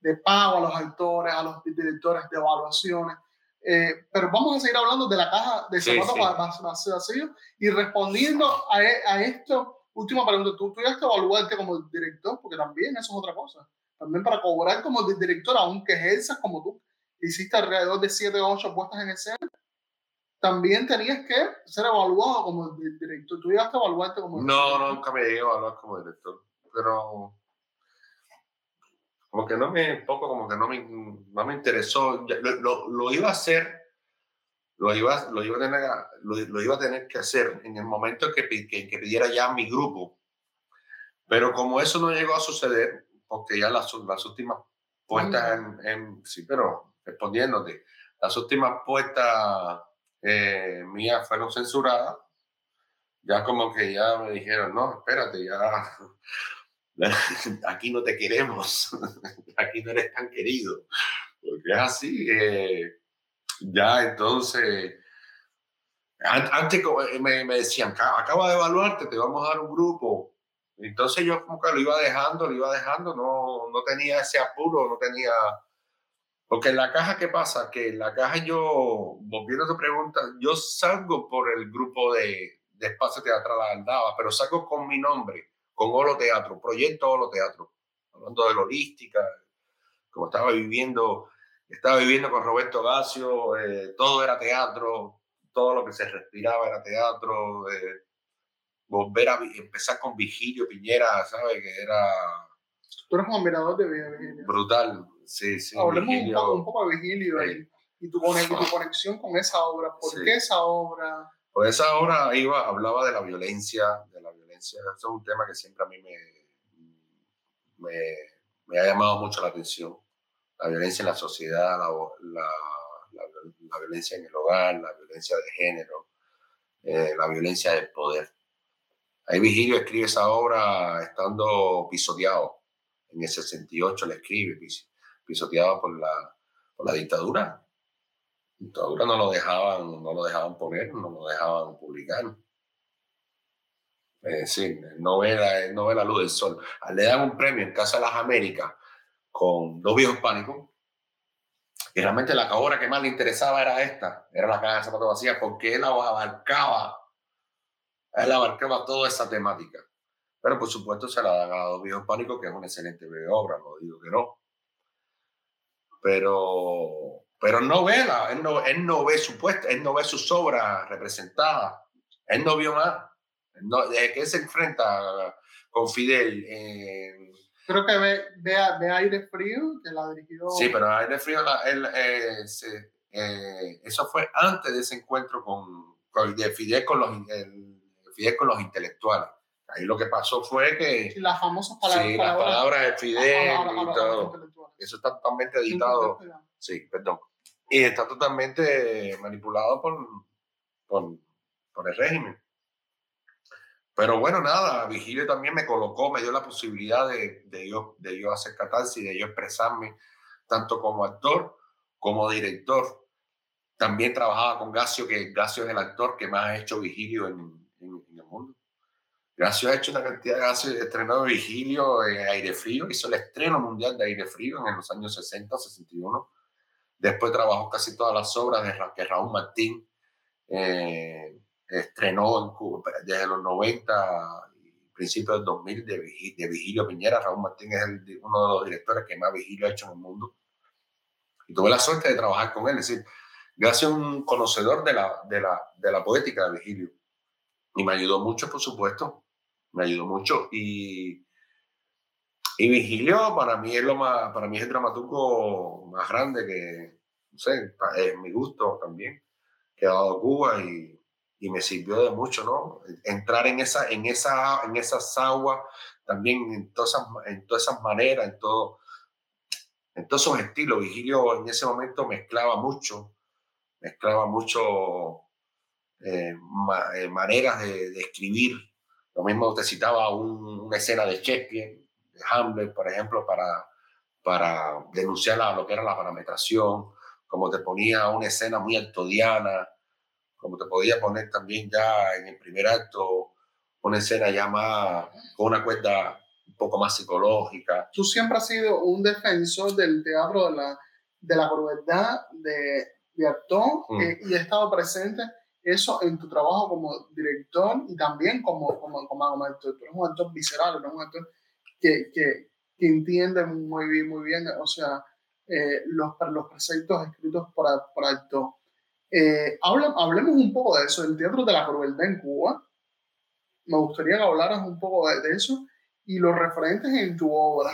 de, pago a los actores, a los directores de evaluaciones. Eh, pero vamos a seguir hablando de la caja de zapatos sí, vacíos y respondiendo a, e, a, esto, última pregunta, ¿tú, tú ya te evaluaste como director? Porque también eso es otra cosa. También para cobrar como director, aunque ejerzas como tú hiciste alrededor de 7 o 8 puestas en escena, también tenías que ser evaluado como director. ¿Tú llegaste a evaluarte como director? No, nunca me llegué a evaluar como director, pero como que no me, poco como que no me, no me interesó. Lo, lo, iba a hacer, lo iba, lo, iba a tener, lo, iba a tener que hacer en el momento que, que, que pidiera ya mi grupo. Pero como eso no llegó a suceder, porque ya las, las últimas puestas en, en, sí, pero respondiéndote, las últimas puestas eh, mías fueron censuradas, ya como que ya me dijeron, no, espérate, ya aquí no te queremos, aquí no eres tan querido, porque es así, eh, ya entonces, antes eh, me, me decían, acaba de evaluarte, te vamos a dar un grupo, entonces yo como que lo iba dejando, lo iba dejando, no, no tenía ese apuro, no tenía porque en la caja, ¿qué pasa? Que en la caja yo, volviendo a tu pregunta, yo salgo por el grupo de, de Espacio Teatral Aldaba, pero salgo con mi nombre, con Olo Teatro, Proyecto Olo Teatro, hablando de holística, como estaba viviendo, estaba viviendo con Roberto Gacio, eh, todo era teatro, todo lo que se respiraba era teatro, eh, volver a empezar con Vigilio Piñera, ¿sabes? Que era... Tú eres un admirador de Vigilio. Brutal, Sí, sí. Hablemos un, poco, un poco de Vigilio y, tu, conexión con esa obra. ¿Por qué esa obra? Pues esa obra iba, hablaba de la violencia, de la violencia. Eso es un tema que siempre a mí me, me, me ha llamado mucho la atención. La violencia en la sociedad, la, la, la, violencia en el hogar, la violencia de género, eh, la violencia del poder. Ahí Vigilio escribe esa obra estando pisoteado. En el 68 le escribe, pisoteado por la, por la dictadura. Dictadura no lo dejaban, no lo dejaban poner, no lo dejaban publicar. Es decir, no ve, la, no ve la luz del sol. Le dan un premio en Casa de las Américas con dos viejos pánicos. Y realmente la obra que más le interesaba era esta, era la caja de zapatos vacías, porque él abarcaba, él abarcaba toda esa temática. Pero por supuesto se la dan a dos viejos pánicos, que es una excelente obra, no digo que no pero, pero no ve la, él no, él no ve su puesta, él no ve sus obras representadas, él no vio más. No, desde que se enfrenta con Fidel. Creo que ve, ve, Aire Frío, que la dirigió. Sí, pero Aire Frío, él, eh, eh, eso fue antes de ese encuentro con, con de Fidel con los, Fidel con los intelectuales. Ahí lo que pasó fue que... las famosas palabras. Sí, las palabras de Fidel y todo. Eso está totalmente editado. Sí, perdón. Y está totalmente manipulado por, por, por el régimen. Pero bueno, nada, Vigilio también me colocó, me dio la posibilidad de, de, yo, de yo hacer catarsis, de yo expresarme tanto como actor como director. También trabajaba con Gacio, que Gacio es el actor que más ha hecho Vigilio en, en, en el mundo. Gracias ha hecho una cantidad de gases, estrenó Vigilio en Aire Frío, hizo el estreno mundial de Aire Frío en los años 60, 61. Después trabajó casi todas las obras de que Raúl Martín eh, estrenó en Cuba, desde los 90 y principios del 2000 de, de, Vigilio Piñera. Raúl Martín es uno de los directores que más Vigilio ha hecho en el mundo. Y tuve la suerte de trabajar con él, es decir, gracias a un conocedor de la, de la, de la poética de Vigilio. Y me ayudó mucho, por supuesto, me ayudó mucho. Y, y Vigilio para mí es lo más, para mí es el dramaturgo más grande que, no sé, es mi gusto también, que ha dado Cuba y, y me sirvió de mucho, ¿no? Entrar en, esa, en, esa, en esas aguas, también en todas esas, en todas esas maneras, en, todo, en todos esos estilos. Vigilio en ese momento mezclaba mucho, mezclaba mucho eh, eh, maneras de, escribir. Lo mismo te citaba una escena de Shakespeare, de Hamlet, por ejemplo, para, para denunciar lo que era la parametración, como te ponía una escena muy altodiana, como te podía poner también ya en el primer acto una escena ya más, con una cuenta un poco más psicológica. Tú siempre has sido un defensor del teatro de la, de la crueldad de, de actor mm. eh, y he estado presente eso en tu trabajo como director y también como, como, como, actor. Tú eres un actor visceral, un actor que, que, que, entiende muy bien, muy bien, o sea, eh, los, los preceptos escritos por, por actor. Eh, hablemos un poco de eso, el teatro de la crueldad en Cuba. Me gustaría que hablaras un poco de, eso y los referentes en tu obra.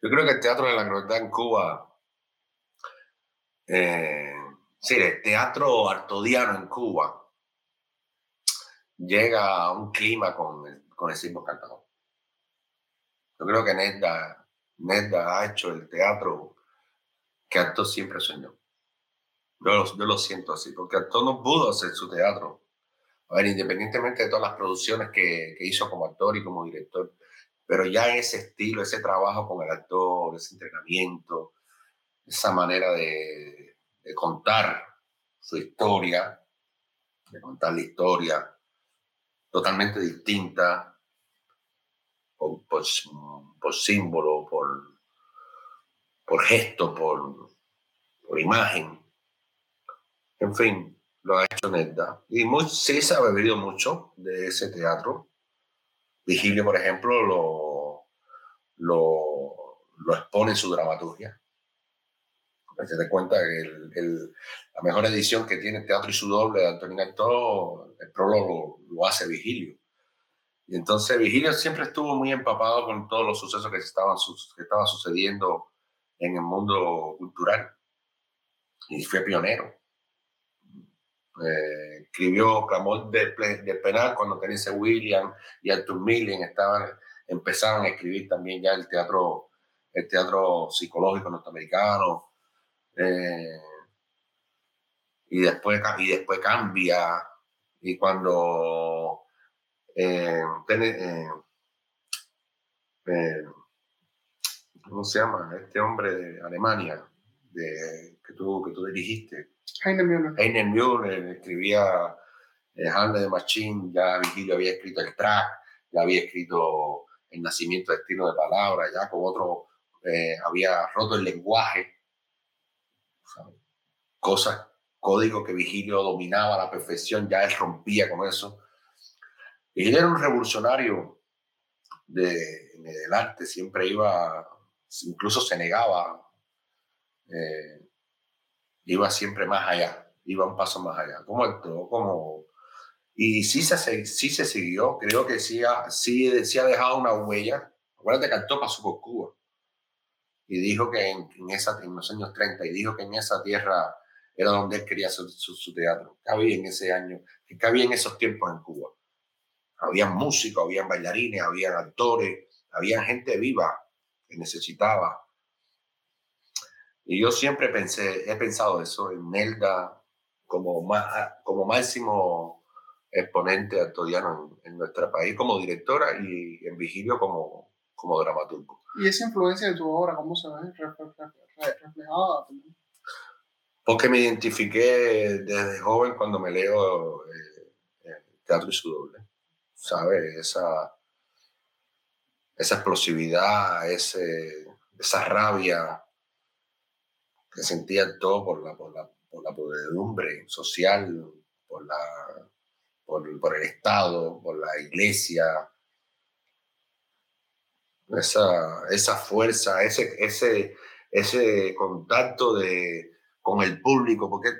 Yo creo que el teatro de la crueldad en Cuba, eh, sí, el teatro artodiano en Cuba, llega a un clima con el, con el signo cantador. Yo creo que Nedda, Nedda ha hecho el teatro que Acto siempre soñó. Yo lo, siento así, porque actor no pudo hacer su teatro. A ver, independientemente de todas las producciones que, que hizo como actor y como director, pero ya ese estilo, ese trabajo con el actor, ese entrenamiento, esa manera de, de contar su historia, de contar la historia totalmente distinta, por, por, por símbolo, por, por gesto, por, por imagen en fin, lo ha hecho Nedda. Y muy, sí se ha bebido mucho de ese teatro. Vigilio, por ejemplo, lo, lo, lo expone en su dramaturgia. Se te cuenta que el, la mejor edición que tiene Teatro y su doble de Antonio Actor, el prólogo lo, hace Vigilio. Y entonces Vigilio siempre estuvo muy empapado con todos los sucesos que estaban, que estaban sucediendo en el mundo cultural. Y fue pionero. Eh, escribió Clamor de, de, Penal cuando Tennessee William y Arthur Millen estaban, empezaron a escribir también ya el teatro, el teatro psicológico norteamericano. Eh, y, después, y después cambia. Y cuando eh, ¿cómo se llama? Este hombre de Alemania de, que, tú, que tú dirigiste, Heiner Müller. Heiner Müller escribía eh, de Machine, ya Vigilio había escrito el track, ya había escrito el nacimiento de estilo de palabra, ya con otro eh, había roto el lenguaje, cosas, código que Vigilio dominaba a la perfección, ya él rompía con eso. Vigilio era un revolucionario de, del arte, siempre iba, incluso se negaba. Eh, iba siempre más allá, iba un paso más allá, como esto, como... Y sí se, sí se siguió, creo que sí ha, sí, sí ha dejado una huella. Acuérdate que Acto pasó por Cuba y dijo que en, esa, en los años 30, y dijo que en esa tierra era donde él quería hacer su, teatro. ¿Qué había en ese año? ¿Qué había en esos tiempos en Cuba? Había músicos, había bailarines, había actores, había gente viva que necesitaba y yo siempre pensé, he pensado eso en Nelda como, como máximo exponente actuadiano en, en nuestro país, como directora y en Vigilio como, como dramaturgo. ¿Y esa influencia de tu obra, cómo se ve reflejada? Porque me identifiqué desde joven cuando me leo eh, eh, Teatro y su doble. ¿Sabes? Esa, esa explosividad, ese, esa rabia que sentía todo por la, por la, por la podredumbre social, por, la, por, por, el Estado, por la iglesia. Esa, esa fuerza, ese, ese, ese contacto de, con el público, porque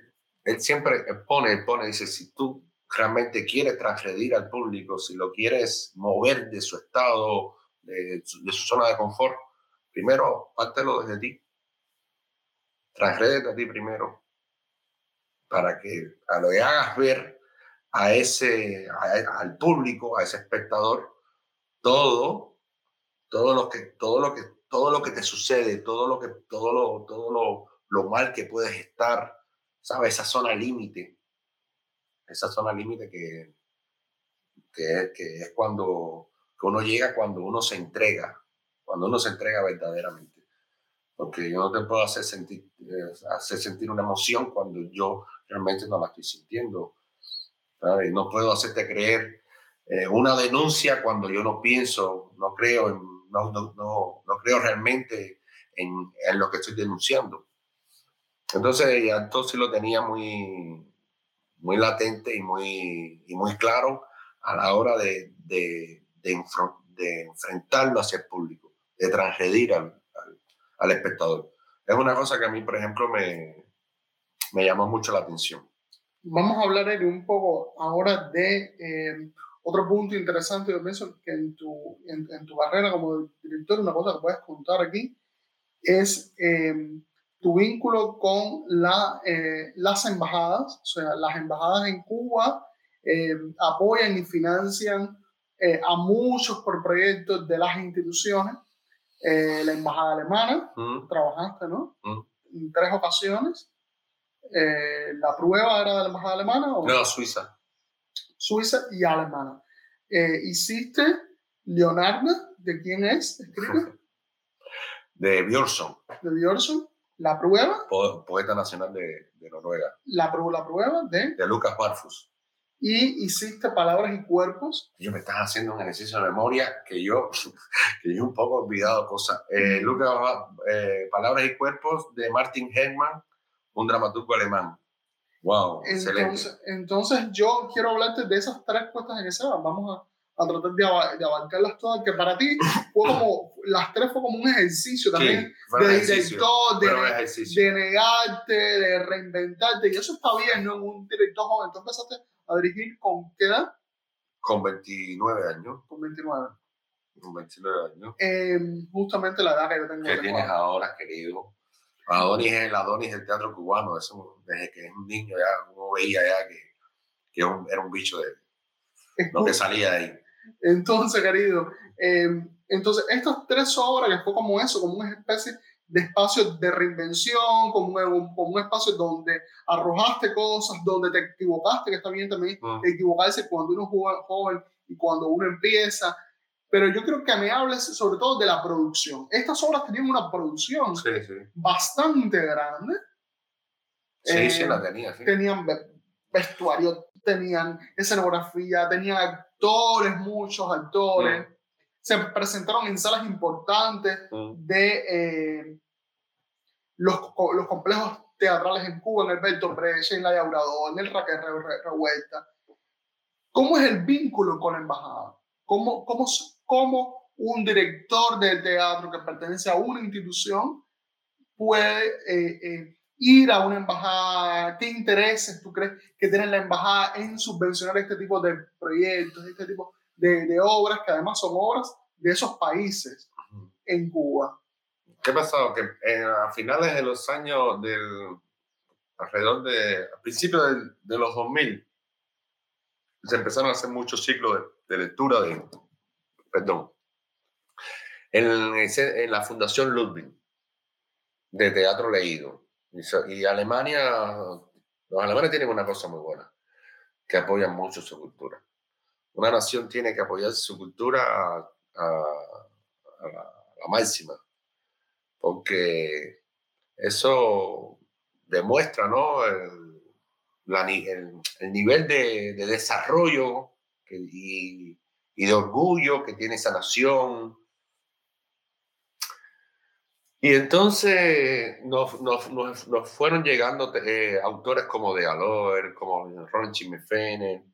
él siempre pone, pone, dice, si tú realmente quieres transgredir al público, si lo quieres mover de su estado, de, su zona de confort, primero pártelo desde ti. Transgrédete a ti primero para que a lo que hagas ver a ese, al público, a ese espectador, todo, todo lo que, todo lo que, todo lo que te sucede, todo lo que, todo lo, todo lo, lo mal que puedes estar, ¿sabes? Esa zona límite, esa zona límite que, que, que, es cuando que uno llega cuando uno se entrega, cuando uno se entrega verdaderamente. Porque yo no te puedo hacer sentir, eh, hacer sentir una emoción cuando yo realmente no la estoy sintiendo. No puedo hacerte creer eh, una denuncia cuando yo no pienso, no creo, no, no, no, no, creo realmente en, en, lo que estoy denunciando. Entonces, ya entonces lo tenía muy, muy latente y muy, y muy claro a la hora de, de, de, enfrentarlo hacia el público, de transgredir al, al, espectador. Es una cosa que a mí, por ejemplo, me, me llamó mucho la atención. Vamos a hablar un poco ahora de eh, otro punto interesante, yo pienso que en tu, en, tu carrera como director, una cosa que puedes contar aquí, es eh, tu vínculo con la, eh, las embajadas, o sea, las embajadas en Cuba apoyan y financian a muchos por proyectos de las instituciones. la embajada alemana, mm. trabajaste, ¿no? Mm. En tres ocasiones. Eh, ¿la prueba era de la embajada alemana? O? No, Suiza. Suiza y alemana. Eh, ¿Hiciste Leonardo? ¿De quién es? Escribe. De Björnsson. De Björnsson. ¿La prueba? poeta nacional de, de Noruega. La, la prueba de... De Lucas Barfus. Y hiciste palabras y cuerpos. Yo me estás haciendo un ejercicio de memoria que yo, que yo un poco he olvidado cosas. Eh, Lucas, palabras y cuerpos de Martin Hermann un dramaturgo alemán. Wow, entonces, entonces yo quiero hablarte de esas tres puestas en escena. Vamos a, a tratar de, de, abarcarlas todas, que para ti fue como, las tres fue como un ejercicio también de director, de, de, negarte, de reinventarte, y eso está bien, ¿no? Un director joven. Tú empezaste a dirigir con qué edad? Con 29 años. Con 29. Con 29 años. Eh, justamente la edad que yo tengo. ¿Qué tienes ahora, querido? Adonis es el Adonis del teatro cubano, eso, desde que es un niño ya uno veía ya que, que era un bicho de lo que salía de ahí. Entonces, querido, em, entonces estas tres obras que fue como eso, como una especie de espacio de reinvención, como un, como un espacio donde arrojaste cosas, donde te equivocaste, que está bien también mm. equivocarse cuando uno es joven y cuando uno empieza, pero yo creo que me hables sobre todo de la producción. Estas obras tenían una producción bastante grande. Sí, sí, la tenía. Tenían vestuario, tenían escenografía, tenían actores, muchos actores. Mm. Se presentaron en salas importantes mm. de eh, los, los, complejos teatrales en Cuba, en el Bertolt Brecht, en la Yaurador, en el Raquel Revuelta. ¿Cómo es el vínculo con la embajada? ¿Cómo, cómo, cómo un director de teatro que pertenece a una institución puede eh, eh, ir a una embajada, qué intereses tú crees que tiene la embajada en subvencionar este tipo de proyectos, este tipo de, de obras que además son obras de esos países en Cuba. ¿Qué pasó? Que eh, a finales de los años del, alrededor de, a principios de, los 2000, se empezaron a hacer muchos ciclos de de lectura de, perdón, en, la Fundación Ludwig de teatro leído. Y, Alemania, los alemanes tienen una cosa muy buena, que apoyan mucho su cultura. Una nación tiene que apoyar su cultura a, la, máxima, porque eso demuestra ¿no? el, el, nivel de, de desarrollo y, de orgullo que tiene esa nación. Y entonces nos, fueron llegando eh, autores como de Aloer, como Ron Chimefene,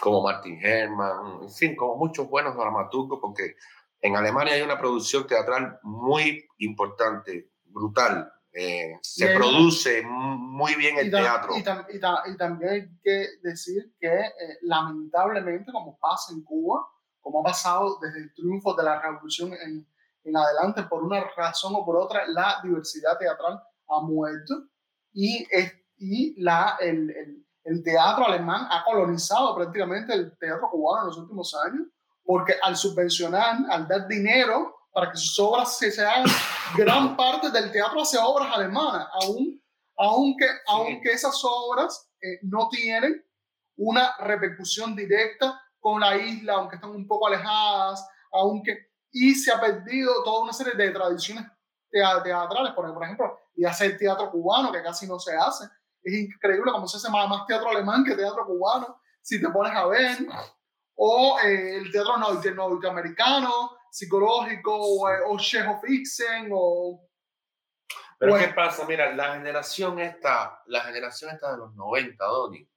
como Martin Herman, en fin, como muchos buenos dramaturgos, porque en Alemania hay una producción teatral muy importante, brutal, eh, se produce muy bien el teatro. Y, también hay que decir que eh, lamentablemente, como pasa en Cuba, como ha pasado desde el triunfo de la revolución en, en adelante, por una razón o por otra, la diversidad teatral ha muerto y, y la, el, el, el teatro alemán ha colonizado prácticamente el teatro cubano en los últimos años, porque al subvencionar, al dar dinero para que sus obras se, se hagan, gran parte del teatro hace obras alemanas, aún, aunque, aunque esas obras eh, no tienen una repercusión directa con la isla, aunque están un poco alejadas, aunque y se ha perdido toda una serie de tradiciones teatrales, por ejemplo, y hacer teatro cubano, que casi no se hace. Es increíble cómo se hace más, más teatro alemán que teatro cubano, si te pones a ver. O eh, el teatro norteamericano, psicológico, o, eh, o of Ixen, o... Pero ¿qué pasa? Mira, la generación esta, la generación esta de los 90, Donny,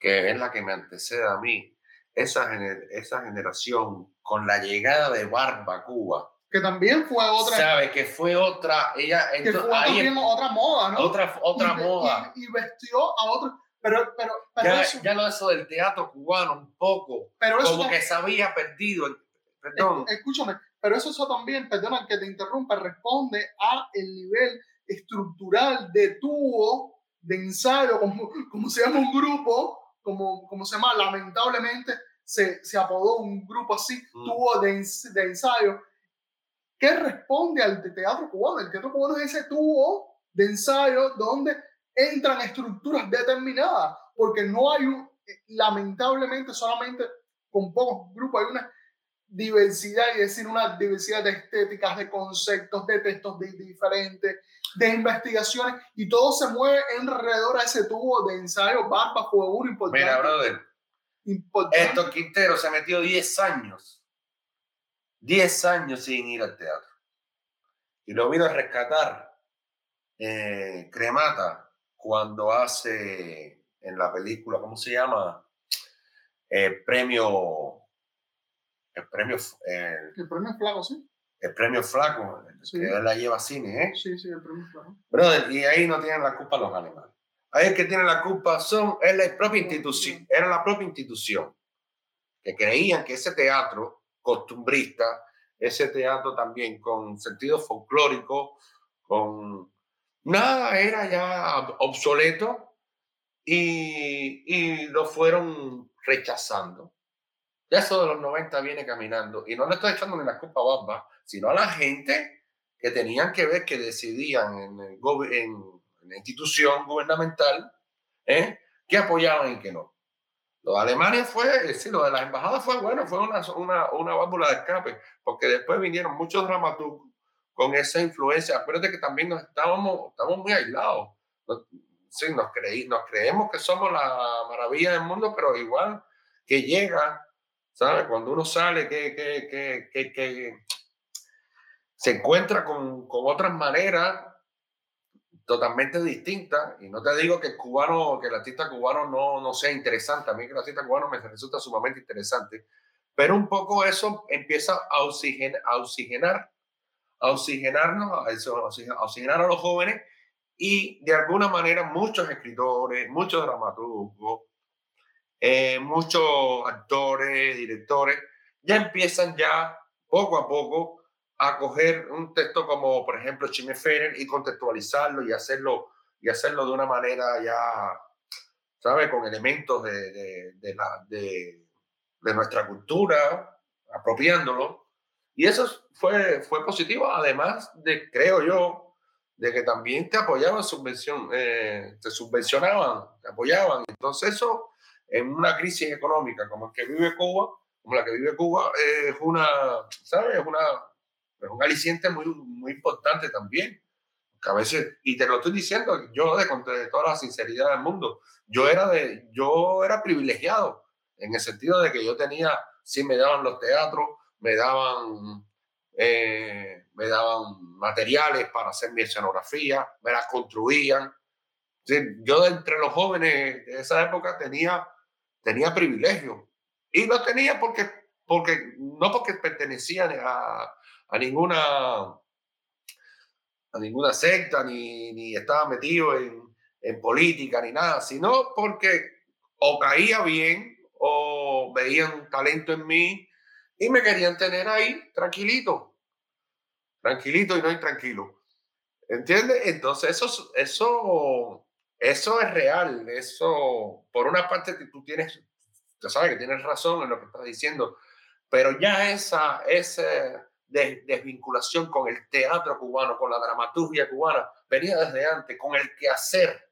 que es la que me antecede a mí, esa, esa generación con la llegada de Barba Cuba, que también fue otra. Sabe que fue otra. Ella, que fue también otra moda, ¿no? Otra, otra moda. Y, vestió a otro. Pero, pero, ya, ya lo eso del teatro cubano, un poco. Pero eso como que se había perdido. Perdón. escúchame, pero eso, eso también, perdona que te interrumpa, responde a el nivel estructural de tubo de ensayo, como, como se llama un grupo, como, como se llama, lamentablemente se, se apodó un grupo así, mm. tubo de, de ensayo ¿Qué responde al teatro cubano? El teatro cubano es ese tubo de ensayo donde entran estructuras determinadas, porque no hay, lamentablemente, solamente con pocos grupos hay una diversidad, y decir, una diversidad de estéticas, de conceptos, de textos diferentes, de investigaciones, y todo se mueve alrededor a ese tubo de ensayo. Barba fue uno importante. Mira, brother, importante. esto Quintero se metió 10 años 10 años sin ir al teatro. Y lo vino a rescatar eh, Cremata cuando hace en la película, ¿cómo se llama? El premio. El premio. Eh, el premio Flaco, sí. El premio Flaco, que él la lleva a cine, ¿eh? Sí, sí, el premio Flaco. Brother, y ahí no tienen la culpa los alemanes. Ahí el que tiene la culpa son, es la propia institución, era la propia institución, que creían que ese teatro costumbrista, ese teatro también con sentido folclórico, con nada era ya obsoleto y, y lo fueron rechazando. Ya eso de los 90 viene caminando y no le estoy echando ni la culpa a Bamba, sino a la gente que tenían que ver, que decidían en, la institución gubernamental, ¿eh? que apoyaban y que no. Lo de Alemania fue, sí, lo de las embajadas fue bueno, fue una, una, una válvula de escape, porque después vinieron muchos dramaturgos con esa influencia. Acuérdate que también nos estábamos, estamos muy aislados. sí, nos, creí, nos creemos que somos la maravilla del mundo, pero igual que llega, ¿sabes? Cuando uno sale, que, que, que, que se encuentra con, con otras maneras totalmente distinta. Y no te digo que el cubano, que el artista cubano no, no sea interesante. A mí que el artista cubano me resulta sumamente interesante. Pero un poco eso empieza a, oxigen, a oxigenar, a oxigenarnos, a oxigenar a los jóvenes y de alguna manera muchos escritores, muchos dramaturgos, eh, muchos actores, directores, ya empiezan ya poco a poco a coger un texto como, por ejemplo, Chime y contextualizarlo y hacerlo, y hacerlo de una manera ya, ¿sabe? Con elementos de, de, de, la, de nuestra cultura, apropiándolo. Y eso fue, fue positivo, además de, creo yo, de que también te apoyaban, subvención, eh, te subvencionaban, te apoyaban. Entonces eso, en una crisis económica como la que vive Cuba, como la que vive Cuba, es una, ¿sabes? Es una pero un aliciente muy, muy importante también. Que a veces, y te lo estoy diciendo yo de, de toda la sinceridad del mundo, yo era, de, yo era privilegiado en el sentido de que yo tenía, sí me daban los teatros, me daban, eh, me daban materiales para hacer mi escenografía, me las construían. yo entre los jóvenes de esa época tenía, tenía privilegio. Y lo tenía porque, porque no porque pertenecían a, a ninguna, a ninguna secta, ni, ni estaba metido en, en política, ni nada, sino porque o caía bien o veían talento en mí y me querían tener ahí tranquilito, tranquilito y no intranquilo. ¿Entiendes? Entonces eso, eso, eso es real, eso, por una parte tú tienes, sabes que tienes razón en lo que estás diciendo, pero ya esa, esa desvinculación con el teatro cubano, con la dramaturgia cubana, venía desde antes, con el quehacer,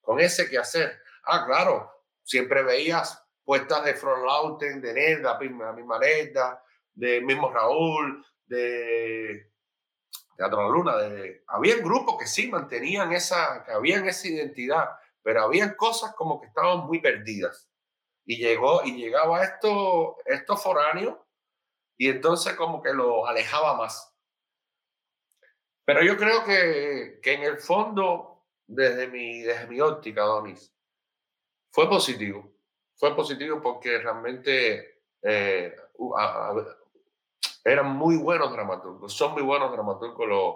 con ese quehacer. Ah, claro, siempre veías puestas de Front Lauten, de Nerda, la misma Nerda, de mismo Raúl, de Teatro La Luna. De, había grupos que sí mantenían esa, que habían esa identidad, pero habían cosas como que estaban muy perdidas. Y llegó, y llegaba esto, estos foráneos, y entonces como que lo alejaba más. Pero yo creo que, que en el fondo, desde mi, desde mi óptica, Donis, fue positivo. Fue positivo porque realmente eh, eran muy buenos dramaturgos, son muy buenos dramaturgos los,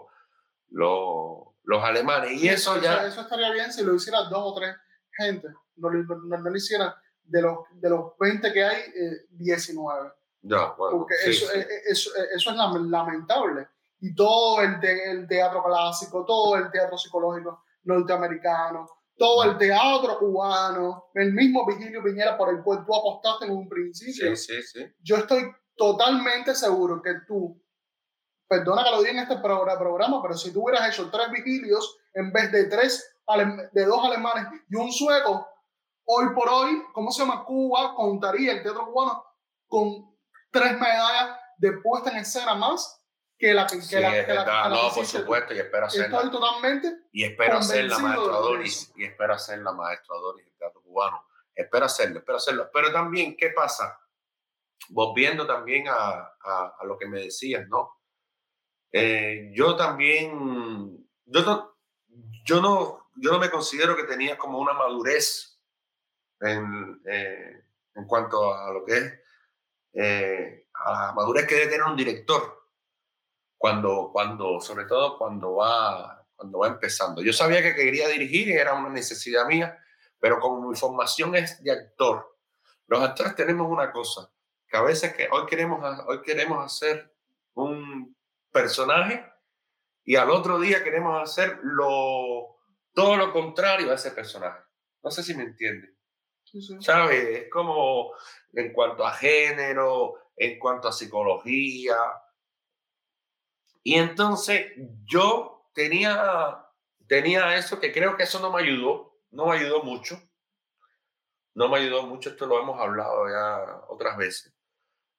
los, los alemanes. Y eso, ya... Eso estaría bien si lo hiciera dos o tres gente, no, no, lo hicieran de los, de los 20 que hay, 19. Eh, ya, bueno, Porque eso, eso, eso, es lamentable. Y todo el, el teatro clásico, todo el teatro psicológico norteamericano, todo el teatro cubano, el mismo Vigilio Piñera por el cual tú apostaste en un principio. Sí, sí, sí. Yo estoy totalmente seguro que tú, perdona que lo diga en este programa, pero si tú hubieras hecho tres vigilios en vez de tres, de dos alemanes y un sueco, hoy por hoy, ¿cómo se llama? Cuba contaría el teatro cubano con tres medallas de puesta en escena más que la que, sí, la, que la, No, por supuesto, y espero hacerla. Estoy totalmente y espero hacerla, maestro Adonis, y espero hacerla, maestro Adonis, el teatro cubano. Espero hacerlo, espero hacerlo. Pero también, ¿qué pasa? Volviendo también a, a, a lo que me decías, ¿no? Eh, yo también, yo no, yo, no, yo no me considero que tenía como una madurez en, eh, en cuanto a lo que es eh, a la madurez que debe tener un director cuando, cuando, sobre todo cuando va, cuando va empezando. Yo sabía que quería dirigir y era una necesidad mía, pero como mi formación es de actor, los actores tenemos una cosa, que a veces que hoy queremos, hoy queremos hacer un personaje y al otro día queremos hacer lo, todo lo contrario a ese personaje. No sé si me entiende. ¿Sabes? Es como en cuanto a género, en cuanto a psicología, y entonces yo tenía, tenía eso que creo que eso no me ayudó, no me ayudó mucho. No me ayudó mucho, esto lo hemos hablado ya otras veces.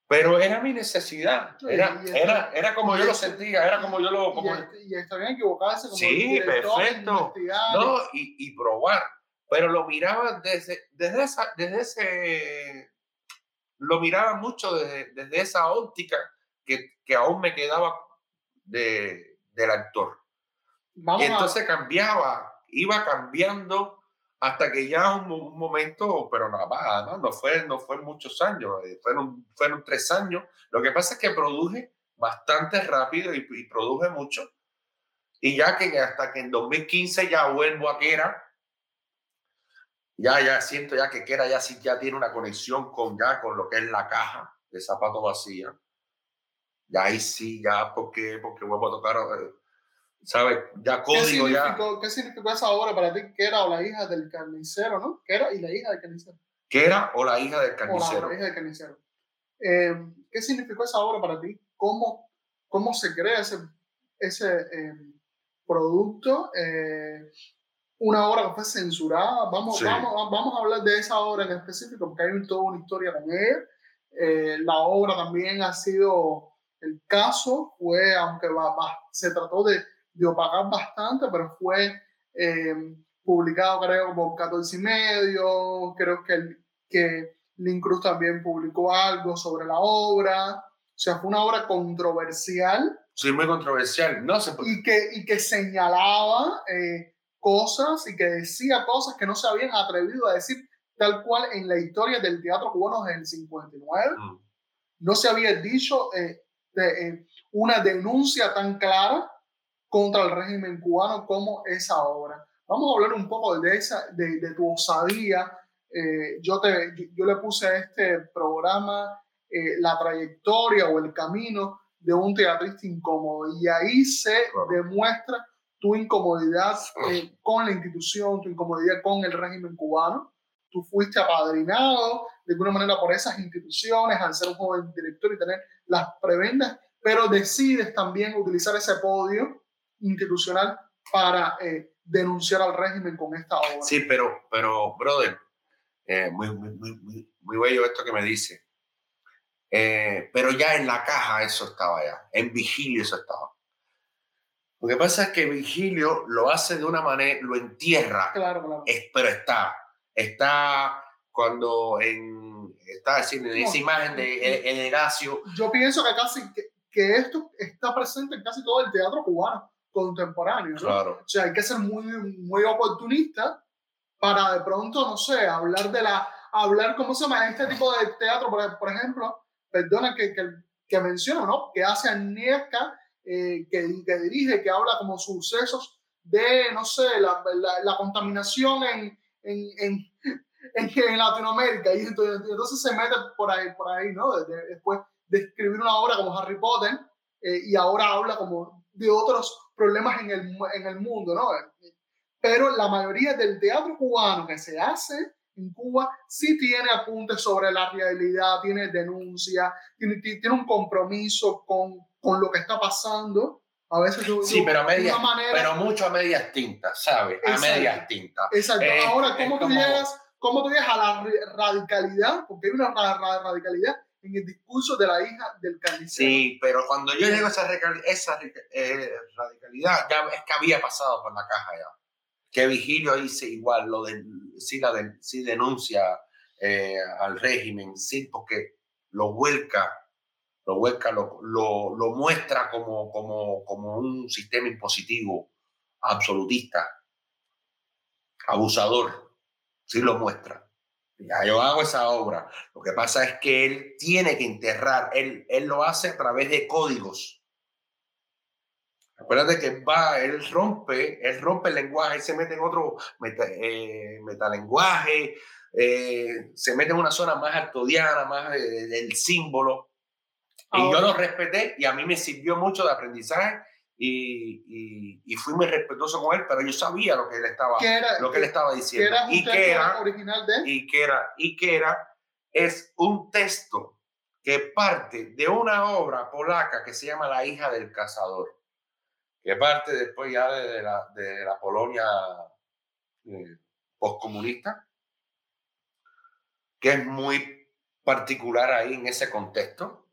Pero era mi necesidad, era, era, era como yo lo sentía, era como yo lo... Como... Y, está bien equivocarse. Como sí, perfecto. No, y, y, probar. Pero lo miraba desde, desde, esa, desde ese... Lo miraba mucho desde, desde esa óptica que, que aún me quedaba de, del actor. y entonces cambiaba, iba cambiando hasta que ya un, un, momento, pero nada más, no fue, no fue muchos años, eh, fueron, fueron tres años. Lo que pasa es que produje bastante rápido y, produje mucho. Y ya que hasta que en 2015 ya vuelvo a Kera, ya, ya siento ya que Kera ya sí ya tiene una conexión con ya con lo que es la caja de zapato vacía. Ya ahí sí, ya porque, porque vuelvo a tocar, eh, ¿sabes? Ya código, ¿Qué ya. ¿Qué significó esa obra para ti? ¿Que era o la hija del carnicero, no? ¿Que era y la hija del carnicero? ¿Que era o la hija del carnicero? O la, hija del carnicero. Eh, ¿Qué significó esa obra para ti? ¿Cómo, cómo se crea ese, ese eh, producto? una obra que fue censurada. Vamos, vamos, vamos a hablar de esa obra en específico porque hay toda una historia con ella. la obra también ha sido el caso fue, aunque va, se trató de, de, opacar bastante, pero fue eh, publicado creo por 14 y medio, creo que, que Link Cruz también publicó algo sobre la obra, o sea, fue una obra controversial. Sí, muy controversial, no sé y que, y que señalaba eh, cosas y que decía cosas que no se habían atrevido a decir tal cual en la historia del teatro cubano desde el 59. Mm. No se había dicho eh, de, una denuncia tan clara contra el régimen cubano como esa obra. Vamos a hablar un poco de, esa, de, de tu osadía. Eh, yo, te, yo le puse a este programa eh, la trayectoria o el camino de un teatrista incómodo y ahí se demuestra tu incomodidad eh, con la institución, tu incomodidad con el régimen cubano. Tú fuiste apadrinado de alguna manera por esas instituciones al ser un joven director y tener las prebendas, pero decides también utilizar ese podio institucional para eh, denunciar al régimen con esta obra. Sí, pero, pero brother, eh, muy, muy, muy, muy, bello esto que me dice. Eh, pero ya en la caja eso estaba ya, en Vigilio eso estaba. Lo que pasa es que Vigilio lo hace de una manera, lo entierra, claro, claro. pero está, está cuando en, está en esa imagen de el Horacio. Yo pienso que casi que, que, esto está presente en casi todo el teatro cubano contemporáneo. Claro. O sea, hay que ser muy, muy oportunista para de pronto, no sé, hablar de la, hablar, ¿cómo se llama? Este tipo de teatro, por, por ejemplo, perdona que, que, que menciono, ¿no? Que hace Agnieszka, eh, que, que, dirige, que habla como sucesos de, no sé, la, la, contaminación en, en, en, en, Latinoamérica. Y entonces, se mete por ahí, por ahí ¿no? después de escribir una obra como Harry Potter, eh, y ahora habla como de otros problemas en el, en el mundo, ¿no? Pero la mayoría del teatro cubano que se hace en Cuba sí tiene apuntes sobre la realidad, tiene denuncia, tiene, tiene un compromiso con, con lo que está pasando. A veces sí, pero, a media, manera, pero mucho a medias tintas, ¿sabes? A medias tintas. Exacto. Eh, Ahora, ¿cómo tú, llegas, ¿cómo tú llegas a la radicalidad? Porque hay una radicalidad en el discurso de la hija del carnicero. Sí, pero cuando yo llego a esa, eh, radicalidad, ya es que había pasado por la caja ya. Que Vigilio dice igual, lo de, sí, la de, sí denuncia eh, al régimen, sí, porque lo vuelca, lo vuelca, lo, lo, lo muestra como, como, como un sistema impositivo absolutista, abusador, sí lo muestra. Ya yo hago esa obra. Lo que pasa es que él tiene que enterrar, él, él lo hace a través de códigos. Acuérdate que va, él rompe, él rompe el lenguaje, él se mete en otro eh, metalenguaje, eh, se mete en una zona más artodiana, más del símbolo. Y yo lo respeté y a mí me sirvió mucho de aprendizaje y, y, fui muy respetuoso con él, pero yo sabía lo que él estaba, lo que él estaba diciendo. y que era original de y que era y que era es un texto que parte de una obra polaca que se llama La hija del cazador, que parte después ya de la, de la Polonia eh, postcomunista, que es muy particular ahí en ese contexto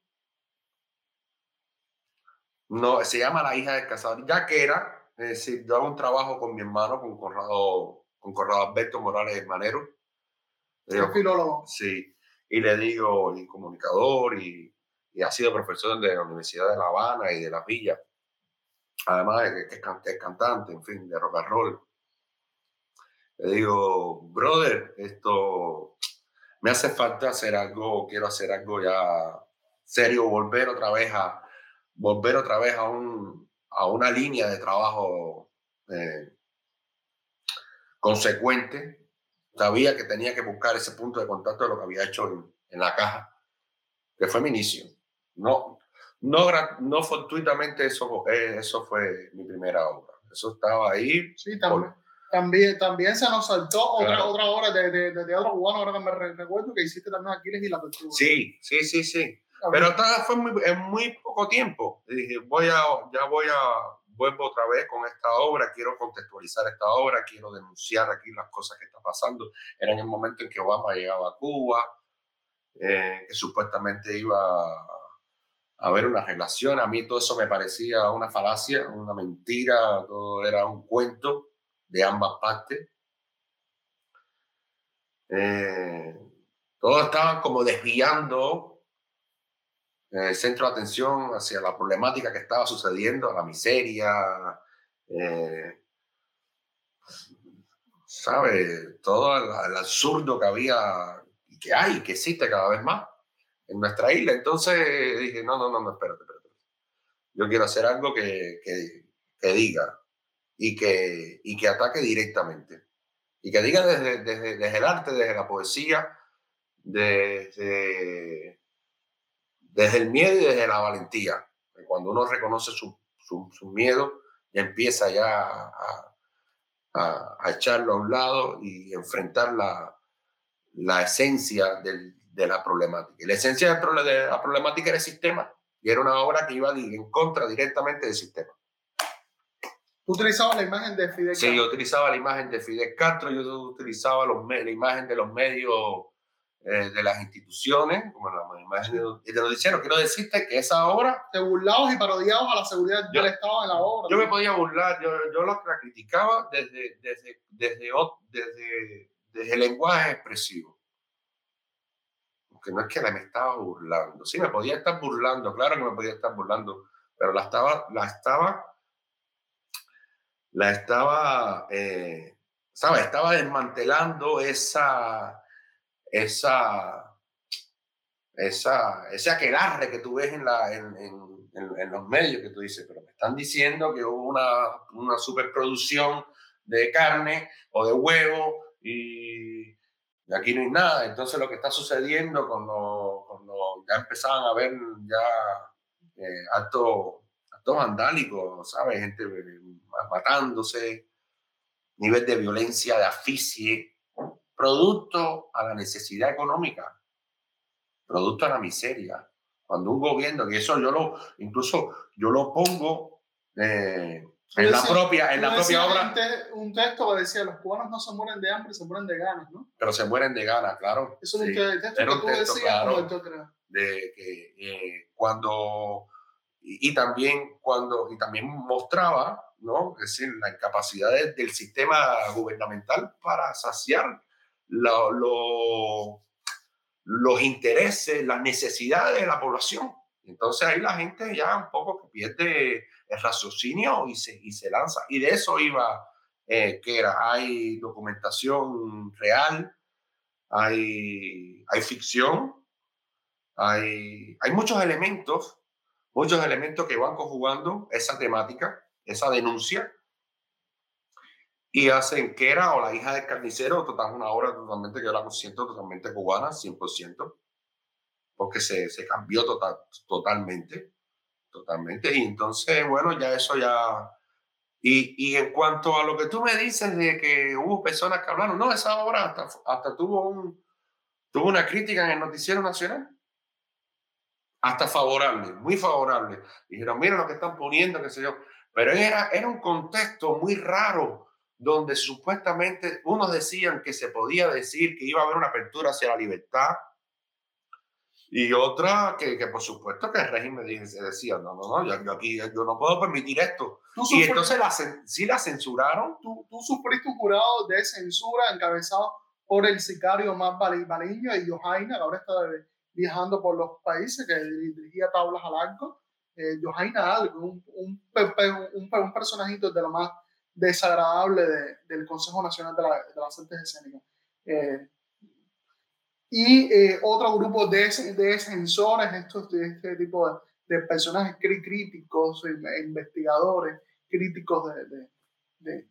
no, se llama La hija del cazador, ya que era, es decir, yo hago un trabajo con mi hermano, con Corrado, con Corrado Alberto Morales Manero. Es filólogo. Sí, y le digo, y comunicador, y, y, ha sido profesor de la Universidad de La Habana y de La Villa. Además de que, es, cantante, en fin, de rock and roll. Le digo, brother, esto me hace falta hacer algo, quiero hacer algo ya serio, volver otra vez a, volver otra vez a, un, a una línea de trabajo eh, consecuente. Sabía que tenía que buscar ese punto de contacto de lo que había hecho en, en la caja, que fue mi inicio. No, no, no fortuitamente eso, eh, eso fue mi primera obra. Eso estaba ahí. Sí, también. También, también se nos saltó otra, otra obra de, de, de, teatro cubano, ahora que me recuerdo, que hiciste también Aquiles y la Tortuga. Sí, sí, sí, sí. Pero fue muy, en muy poco tiempo. dije, voy a, ya voy a, vuelvo otra vez con esta obra, quiero contextualizar esta obra, quiero denunciar aquí las cosas que están pasando. Era en el momento en que Obama llegaba a Cuba, eh, que supuestamente iba a haber una relación. A mí todo eso me parecía una falacia, una mentira, todo era un cuento de ambas partes. Eh, todos estaban como desviando el centro de atención hacia la problemática que estaba sucediendo, la miseria, eh, ¿sabe? Todo el, absurdo que había y que hay, que existe cada vez más en nuestra isla. Entonces dije, no, no, no, no, espérate, espérate. Yo quiero hacer algo que, que, que diga y que, y que ataque directamente. Y que diga desde, desde, desde el arte, desde la poesía, desde desde el miedo y desde la valentía. Cuando uno reconoce su, su, miedo empieza ya a, a, echarlo a un lado y enfrentar la, la esencia del, de la problemática. Y la esencia de la problemática era el sistema y era una obra que iba en contra directamente del sistema. ¿Tú utilizabas la imagen de Fidel Castro? Sí, yo utilizaba la imagen de Fidel Castro, yo utilizaba los, la imagen de los medios eh, de las instituciones, como la imagen de, los noticiero. Quiero decirte que esa obra... Te burlabas y parodiabas a la seguridad del Estado en la obra. Yo me podía burlar, yo, yo la criticaba desde, desde, desde, desde, desde el lenguaje expresivo que no es que me estaba burlando. Sí, me podía estar burlando, claro que me podía estar burlando, pero la estaba, la estaba, la estaba, eh, ¿sabes? Estaba desmantelando esa, esa, esa, ese aquelarre que tú ves en, la, en, en, en, los medios que tú dices, pero me están diciendo que hubo una, una superproducción de carne o de huevo y aquí no hay nada. Entonces lo que está sucediendo cuando, cuando ya empezaban a ver ya eh, actos, vandálicos, ¿sabes? Gente eh, matándose, nivel de violencia, de asfixie, producto a la necesidad económica, producto a la miseria. Cuando un gobierno, y eso yo lo, incluso yo lo pongo eh, en la propia, en la propia obra. Un, texto que decía, los cubanos no se mueren de hambre, se mueren de ganas, ¿no? Pero se mueren de ganas, claro. Eso es un texto que tú decías, claro, de que eh, cuando, y, también cuando, y también mostraba, ¿no? Es decir, la incapacidad del sistema gubernamental para saciar los intereses, las necesidades de la población. Entonces ahí la gente ya un poco pierde el raciocinio y se, y se lanza. Y de eso iba, eh, que era, hay documentación real, hay, hay ficción, hay, hay muchos elementos, muchos elementos que van conjugando esa temática, esa denuncia, y hacen que era o la hija del carnicero, total, una obra totalmente que yo la siento totalmente cubana, 100%, porque se, se cambió total, totalmente totalmente. Y entonces, bueno, ya eso ya... Y, y, en cuanto a lo que tú me dices de que hubo personas que hablaron, no, esa obra hasta, hasta tuvo, un, tuvo una crítica en el Noticiero Nacional. Hasta favorable, muy favorable. Dijeron, mira lo que están poniendo, qué sé yo. Pero era, era un contexto muy raro donde supuestamente unos decían que se podía decir que iba a haber una apertura hacia la libertad, y otra que, que, por supuesto que el régimen decía, no, no, no, yo, aquí yo no puedo permitir esto. Y entonces la, sí la censuraron. Tú, tú sufriste un jurado de censura encabezado por el sicario más Baliño y Johaina, que ahora está viajando por los países, que dirigía tablas al arco. Eh, Johaina un, un, un, un, personajito de lo más desagradable de, del Consejo Nacional de, la, de las Artes Escénicas. Eh, y eh, otro grupo de, de censores, estos, de este tipo de, de personajes críticos, investigadores, críticos de,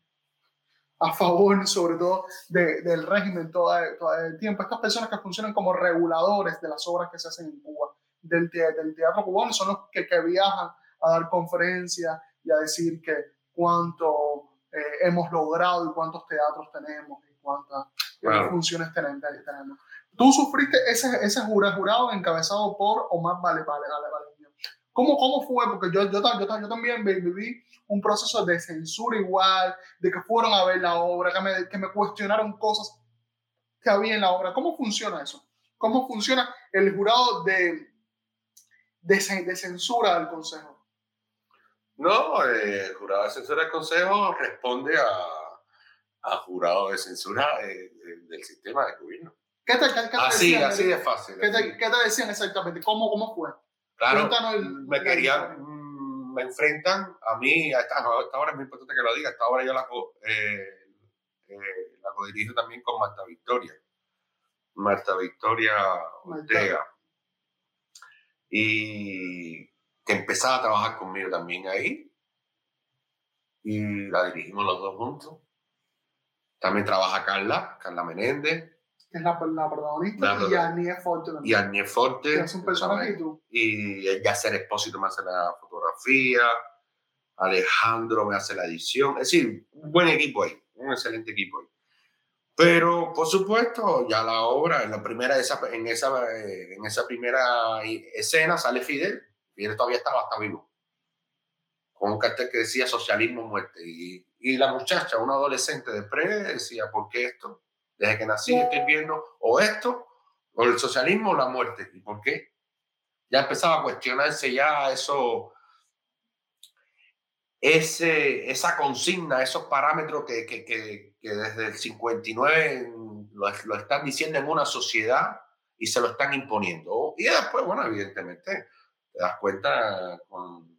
a favor, sobre todo, del régimen todo, todo, el tiempo. Estas personas que funcionan como reguladores de las obras que se hacen en Cuba, del, del teatro cubano, son los que, que, viajan a dar conferencias y a decir que cuánto eh, hemos logrado y cuántos teatros tenemos y cuántas funciones tenemos. Tú sufriste ese, ese jurado encabezado por Omar Vale, vale, vale, vale. ¿Cómo, ¿Cómo fue? Porque yo, yo, yo, yo también viví un proceso de censura igual, de que fueron a ver la obra, que me, que me cuestionaron cosas que había en la obra. ¿Cómo funciona eso? ¿Cómo funciona el jurado de, de, de censura del Consejo? No, el jurado de censura del Consejo responde a, a jurado de censura eh, del sistema de gobierno. ¿Qué te, qué, así, decían, así de fácil. ¿Qué te, ¿Qué te, decían exactamente? ¿Cómo, cómo fue? Claro, me querían, mm, me enfrentan a mí, a esta, esta hora es muy importante que lo diga, esta hora yo la, eh, eh, la codirijo también con Marta Victoria. Marta Victoria Ortega. Y que empezaba a trabajar conmigo también ahí. Y la dirigimos los dos juntos. También trabaja Carla, Carla Menéndez que es la, la protagonista, y Arnie Forte Y Arnie Forte. Es un personaje y tú. Y Yacer Expósito me hace la fotografía. Alejandro me hace la edición. Es decir, un buen equipo ahí, un excelente equipo ahí. Pero, por supuesto, ya la obra, en la primera, esa, en, esa, en esa primera escena sale Fidel. Fidel todavía estaba hasta vivo. Con un cartel que decía socialismo muerte. Y, y la muchacha, una adolescente de pre, decía, ¿por qué esto? Desde que nací estoy viendo o esto, o el socialismo o la muerte. ¿Y por qué? Ya empezaba a cuestionarse ya eso, ese, esa consigna, esos parámetros que, que, que, que desde el 59 lo, lo, están diciendo en una sociedad y se lo están imponiendo. Y después, bueno, evidentemente, te das cuenta con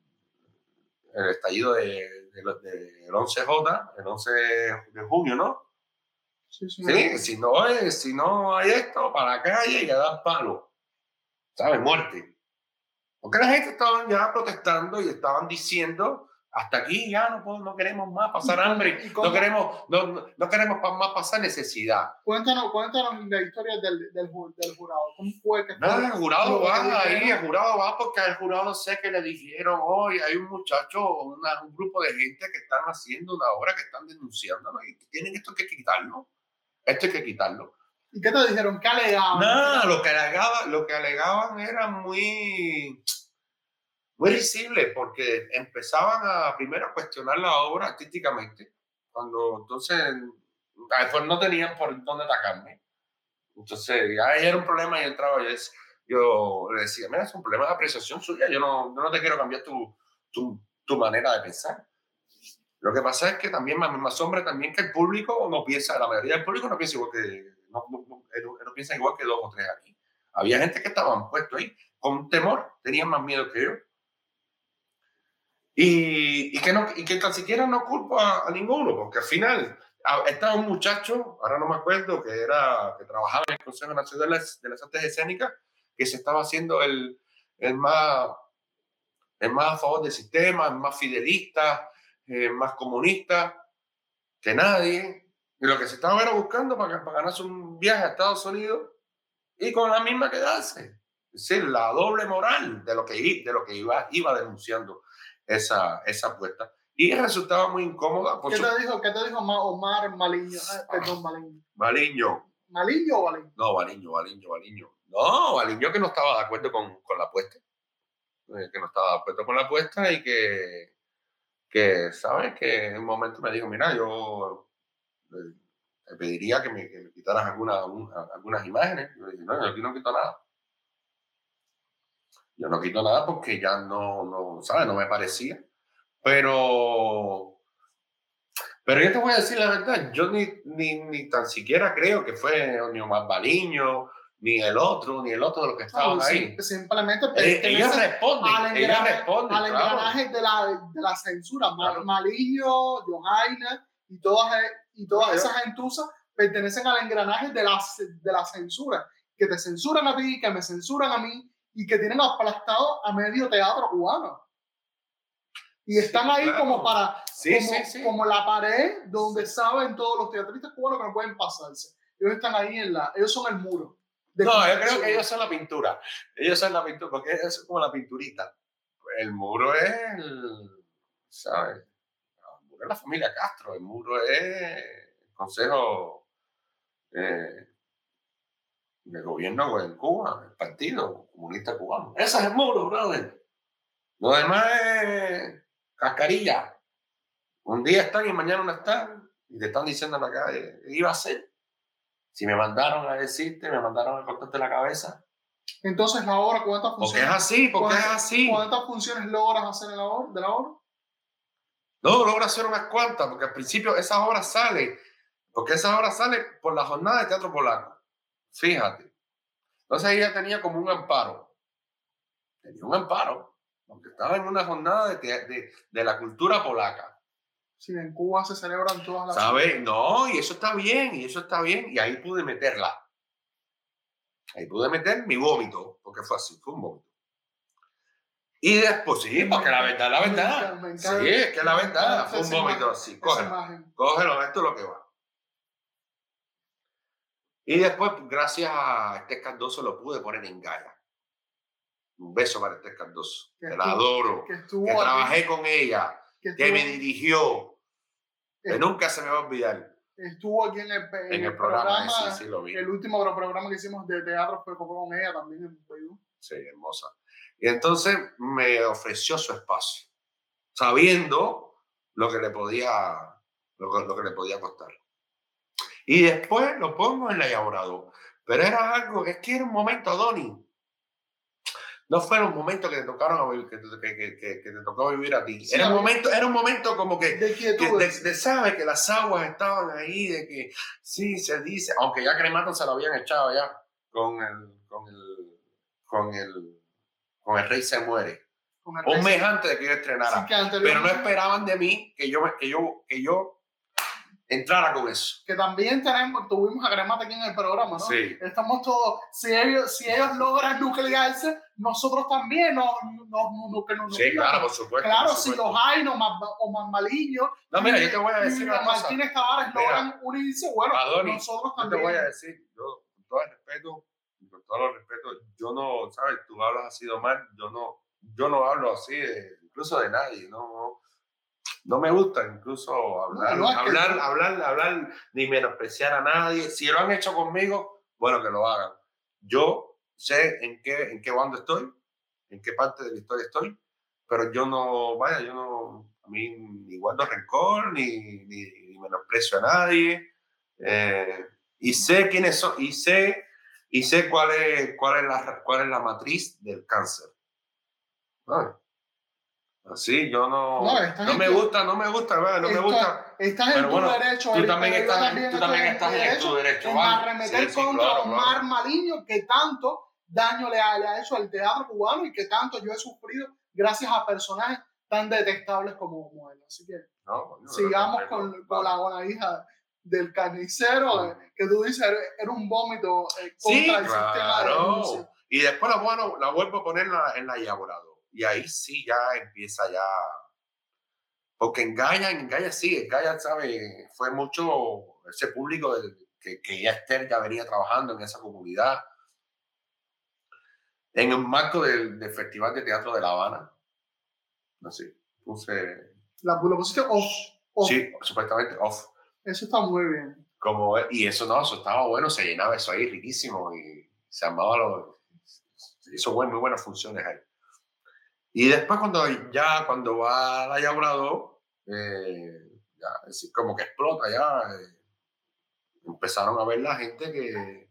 el estallido del de, de, 11J, el 11 de junio, ¿no? Sí, sí, sí si, no es, si no hay esto, para la calle y a dar palo. ¿Sabes? Muerte. Porque la gente estaba ya protestando y estaban diciendo hasta aquí ya no, no queremos más pasar hambre, no queremos, no, no, queremos más pasar necesidad. Cuéntanos, cuéntanos la historia del, del, del jurado. ¿Cómo fue que no, el jurado va ahí, el jurado va porque al jurado sé que le dijeron, hoy hay un muchacho, una, un grupo de gente que están haciendo una obra que están denunciando y tienen esto que quitarlo. Esto hay que quitarlo. ¿Y qué te dijeron? ¿Qué alegaban? Nada, lo que, alegaban, lo que alegaban era muy muy risible porque empezaban a primero cuestionar la obra artísticamente, cuando entonces después no tenían por dónde atacarme. Entonces ya era un problema y entraba yo, yo le decía, mira, es un problema de apreciación suya, yo no, no te quiero cambiar tu, tu, tu, manera de pensar. Lo que pasa es que también más, más hombre también que el público no piensa, la mayoría del público no piensa igual que, no, no, no piensa igual que dos o tres aquí. Había gente que estaban puestos ahí con temor, tenían más miedo que yo y, y, que no, y que tan siquiera no culpo a, ninguno, porque al final estaba un muchacho, ahora no me acuerdo, que, era, que trabajaba en el Consejo Nacional de las, de las Artes Escénicas, que se estaba haciendo el, el, más, el más a favor del sistema, el más fidelista, el más comunista que nadie. Y lo que se estaba era buscando para, para ganarse un viaje a Estados Unidos y con la misma quedarse. Es decir, la doble moral de lo que, de lo que iba, iba denunciando esa, esa apuesta. Y resultaba muy incómoda. ¿Qué, te dijo, ¿Qué te dijo Omar Maliño? Ah, perdón, Maliño. Maliño. ¿Maliño o Baliño? No, Baliño, Baliño, Baliño. No, Baliño que no estaba de acuerdo con, con la apuesta. Eh, que no estaba de acuerdo con la apuesta y que, que ¿sabes? Que en un momento me dijo, mira, yo eh, te pediría que me, que me quitaras alguna, algunas imágenes. Yo dije, no, yo aquí no quito nada. Yo no quito nada porque ya no, no, ¿sabes? No me parecía. Pero, pero yo te voy a decir la verdad, yo ni, ni, ni tan siquiera creo que fue ni Omar Baliño, ni el otro, ni el otro de los que estaban ahí. Simplemente eh, ellos responden, al ellos responden. Al engranaje de, la, de la censura. Claro. Maliño, Johaina y todas, y todas esas gentusas pertenecen al engranaje de la, de la censura. Que te censuran a ti, que me censuran a mí, y que tienen aplastado a medio teatro cubano. Y están ahí como para, sí, como, sí, como, la pared donde saben todos los teatristas cubanos que no pueden pasarse. Ellos están ahí en la, ellos son el muro. No, yo creo que ellos son la pintura. Ellos son la pintura, porque es como la pinturita. El muro es el, ¿sabes? El muro es la familia Castro, el muro es el Consejo eh, de gobierno en Cuba, el Partido Comunista Cubano. Ese es el muro, brother. Lo demás es cascarilla. Un día están y mañana no están. Y te están diciendo en la calle, iba a ser. Si me mandaron a decirte, me mandaron a cortarte la cabeza. Entonces, la obra, ¿cuántas funciones? Porque es así, porque es así. ¿Cuántas funciones logras hacer en la obra, de la obra? No, logras hacer unas cuantas, porque al principio esa obra sale, porque esa obra sale por la jornada de teatro polaco. Fíjate. Entonces ella tenía como un amparo. Tenía un amparo, aunque estaba en una jornada de, de, de la cultura polaca. Sí, en Cuba se celebran todas las... ¿Sabes? No, y eso está bien, y eso está bien, y ahí pude meterla. Ahí pude meter mi vómito, porque fue así, fue un vómito. Y después, sí, porque la verdad, la verdad. Sí, es que la verdad, fue un vómito así. Cógelo, cógelo, esto es lo que va. Y después, gracias a este Cardoso, lo pude poner en Gaia. Un beso para este Cardoso, que, la adoro, que, trabajé con ella. que, me dirigió, que nunca se me va a olvidar. Estuvo aquí en el, en el programa, sí, sí, lo vi. el último programa que hicimos de teatro fue con ella también en Perú. Sí, hermosa. Y entonces me ofreció su espacio, sabiendo lo que le podía, lo, lo que le podía costar. Y después lo pongo en la elaborado. Pero era algo, es que era un momento, Donny. No fue un momento que te tocaron a vivir, que, que, que, que, te tocó vivir a ti. era, un momento, era un momento como que, de, de, sabe que las aguas estaban ahí, de que sí, se dice, aunque ya Cremato se lo habían echado ya con el, con el, con el, con el rey se muere. Un mes antes de que yo estrenara. pero no esperaban de mí que yo, que yo, que yo entrara con eso. Que también tenemos, tuvimos a Cremata aquí en el programa, ¿no? Sí. Estamos todos, si ellos, si ellos logran nuclearse, nosotros también no, no, no, que Sí, claro, por supuesto. Claro, si los hay, no más, o más maliños. No, mira, yo te voy a decir una cosa. Martínez Tavares logran unirse, bueno, nosotros también. Yo te voy a decir, yo, con todo el respeto, con todo el respeto, yo no, ¿sabes? Tú hablas así de mal, yo no, yo no hablo así, incluso de nadie, no, no no me gusta incluso hablar, hablar, hablar, hablar, ni menospreciar a nadie. Si lo han hecho conmigo, bueno, que lo hagan. Yo sé en qué, en qué bando estoy, en qué parte de la historia estoy, pero yo no, vaya, yo no, a mí ni guardo rencor, ni, ni, menosprecio a nadie. Eh, y sé quiénes son, y sé, y sé cuál es, cuál es, la, cuál es la matriz del cáncer. Así, yo no. No, me gusta, no me gusta, ¿verdad? No me gusta. Estás en tu derecho. Tú también estás, tú también estás en tu derecho. En arremeter contra Omar Maliño, que tanto daño le ha, le ha, hecho al teatro cubano y que tanto yo he sufrido gracias a personajes tan detestables como, él. Así que sigamos con, con, la, buena hija del carnicero, eh, que tú dices, era un vómito eh, contra el sistema de Y después la, bueno, la vuelvo a poner en la, en la y ahí sí ya empieza ya. Porque engaña, engaña sí, engaña, ¿sabe? Fue mucho ese público que, que ya Esther ya venía trabajando en esa comunidad. En el marco del, del Festival de Teatro de La Habana. Así, puse. La, lo pusiste off, off. Sí, supuestamente off. Eso está muy bien. Como, y eso no, eso estaba bueno, se llenaba eso ahí riquísimo y se armaba lo. Hizo muy buenas funciones ahí. Y después cuando ya, cuando va la Llabrador, eh, ya, es como que explota ya. Eh, empezaron a ver la gente que,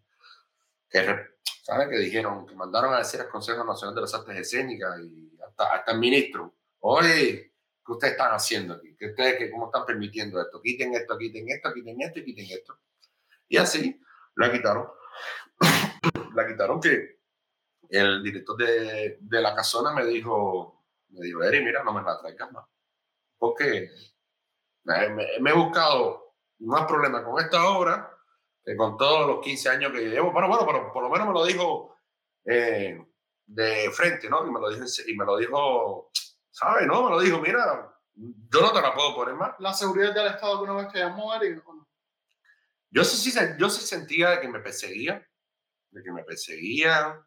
que, ¿sabe? que dijeron, que mandaron a decir al Consejo Nacional de las Artes Escénicas y hasta, hasta el ministro, oye, ¿qué ustedes están haciendo aquí? ¿Qué ustedes, que, ¿Cómo están permitiendo esto? Quiten esto, quiten esto, quiten esto y quiten esto. Y así la quitaron. la quitaron que el director de, de, la casona me dijo, me dijo, Eri, mira, no me la traigas más. Porque me, he buscado más problemas con esta obra que con todos los 15 años que llevo. Bueno, bueno, pero por lo menos me lo dijo eh, de frente, ¿no? Y me lo dijo, y me lo dijo ¿sabes? No, me lo dijo, mira, yo no te la puedo poner más. ¿La seguridad del Estado alguna vez te llamó, Eri? Yo sí, yo sí sentía de que me perseguía, de que me perseguía,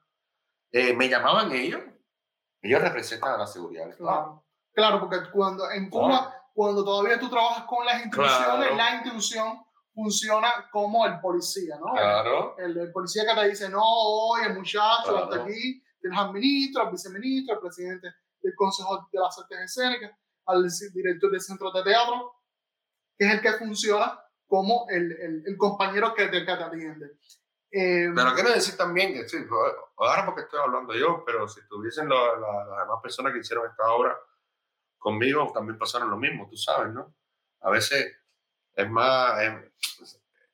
eh, me llamaban ellos. Ellos representan a la seguridad Claro, claro porque cuando en Cuba, cuando todavía tú trabajas con las instituciones, la institución funciona como el policía, ¿no? Claro. El, policía que te dice, no, oye, muchacho, hasta aquí tienes al ministro, al viceministro, al presidente del Consejo de las Artes Escénicas, al director del Centro de Teatro, que es el que funciona como el, el, el compañero que te, que te atiende. Eh, pero quiero decir también que, sí, ahora porque estoy hablando yo, pero si estuviesen las demás personas que hicieron esta obra conmigo, también pasaron lo mismo, tú sabes, ¿no? A veces es más,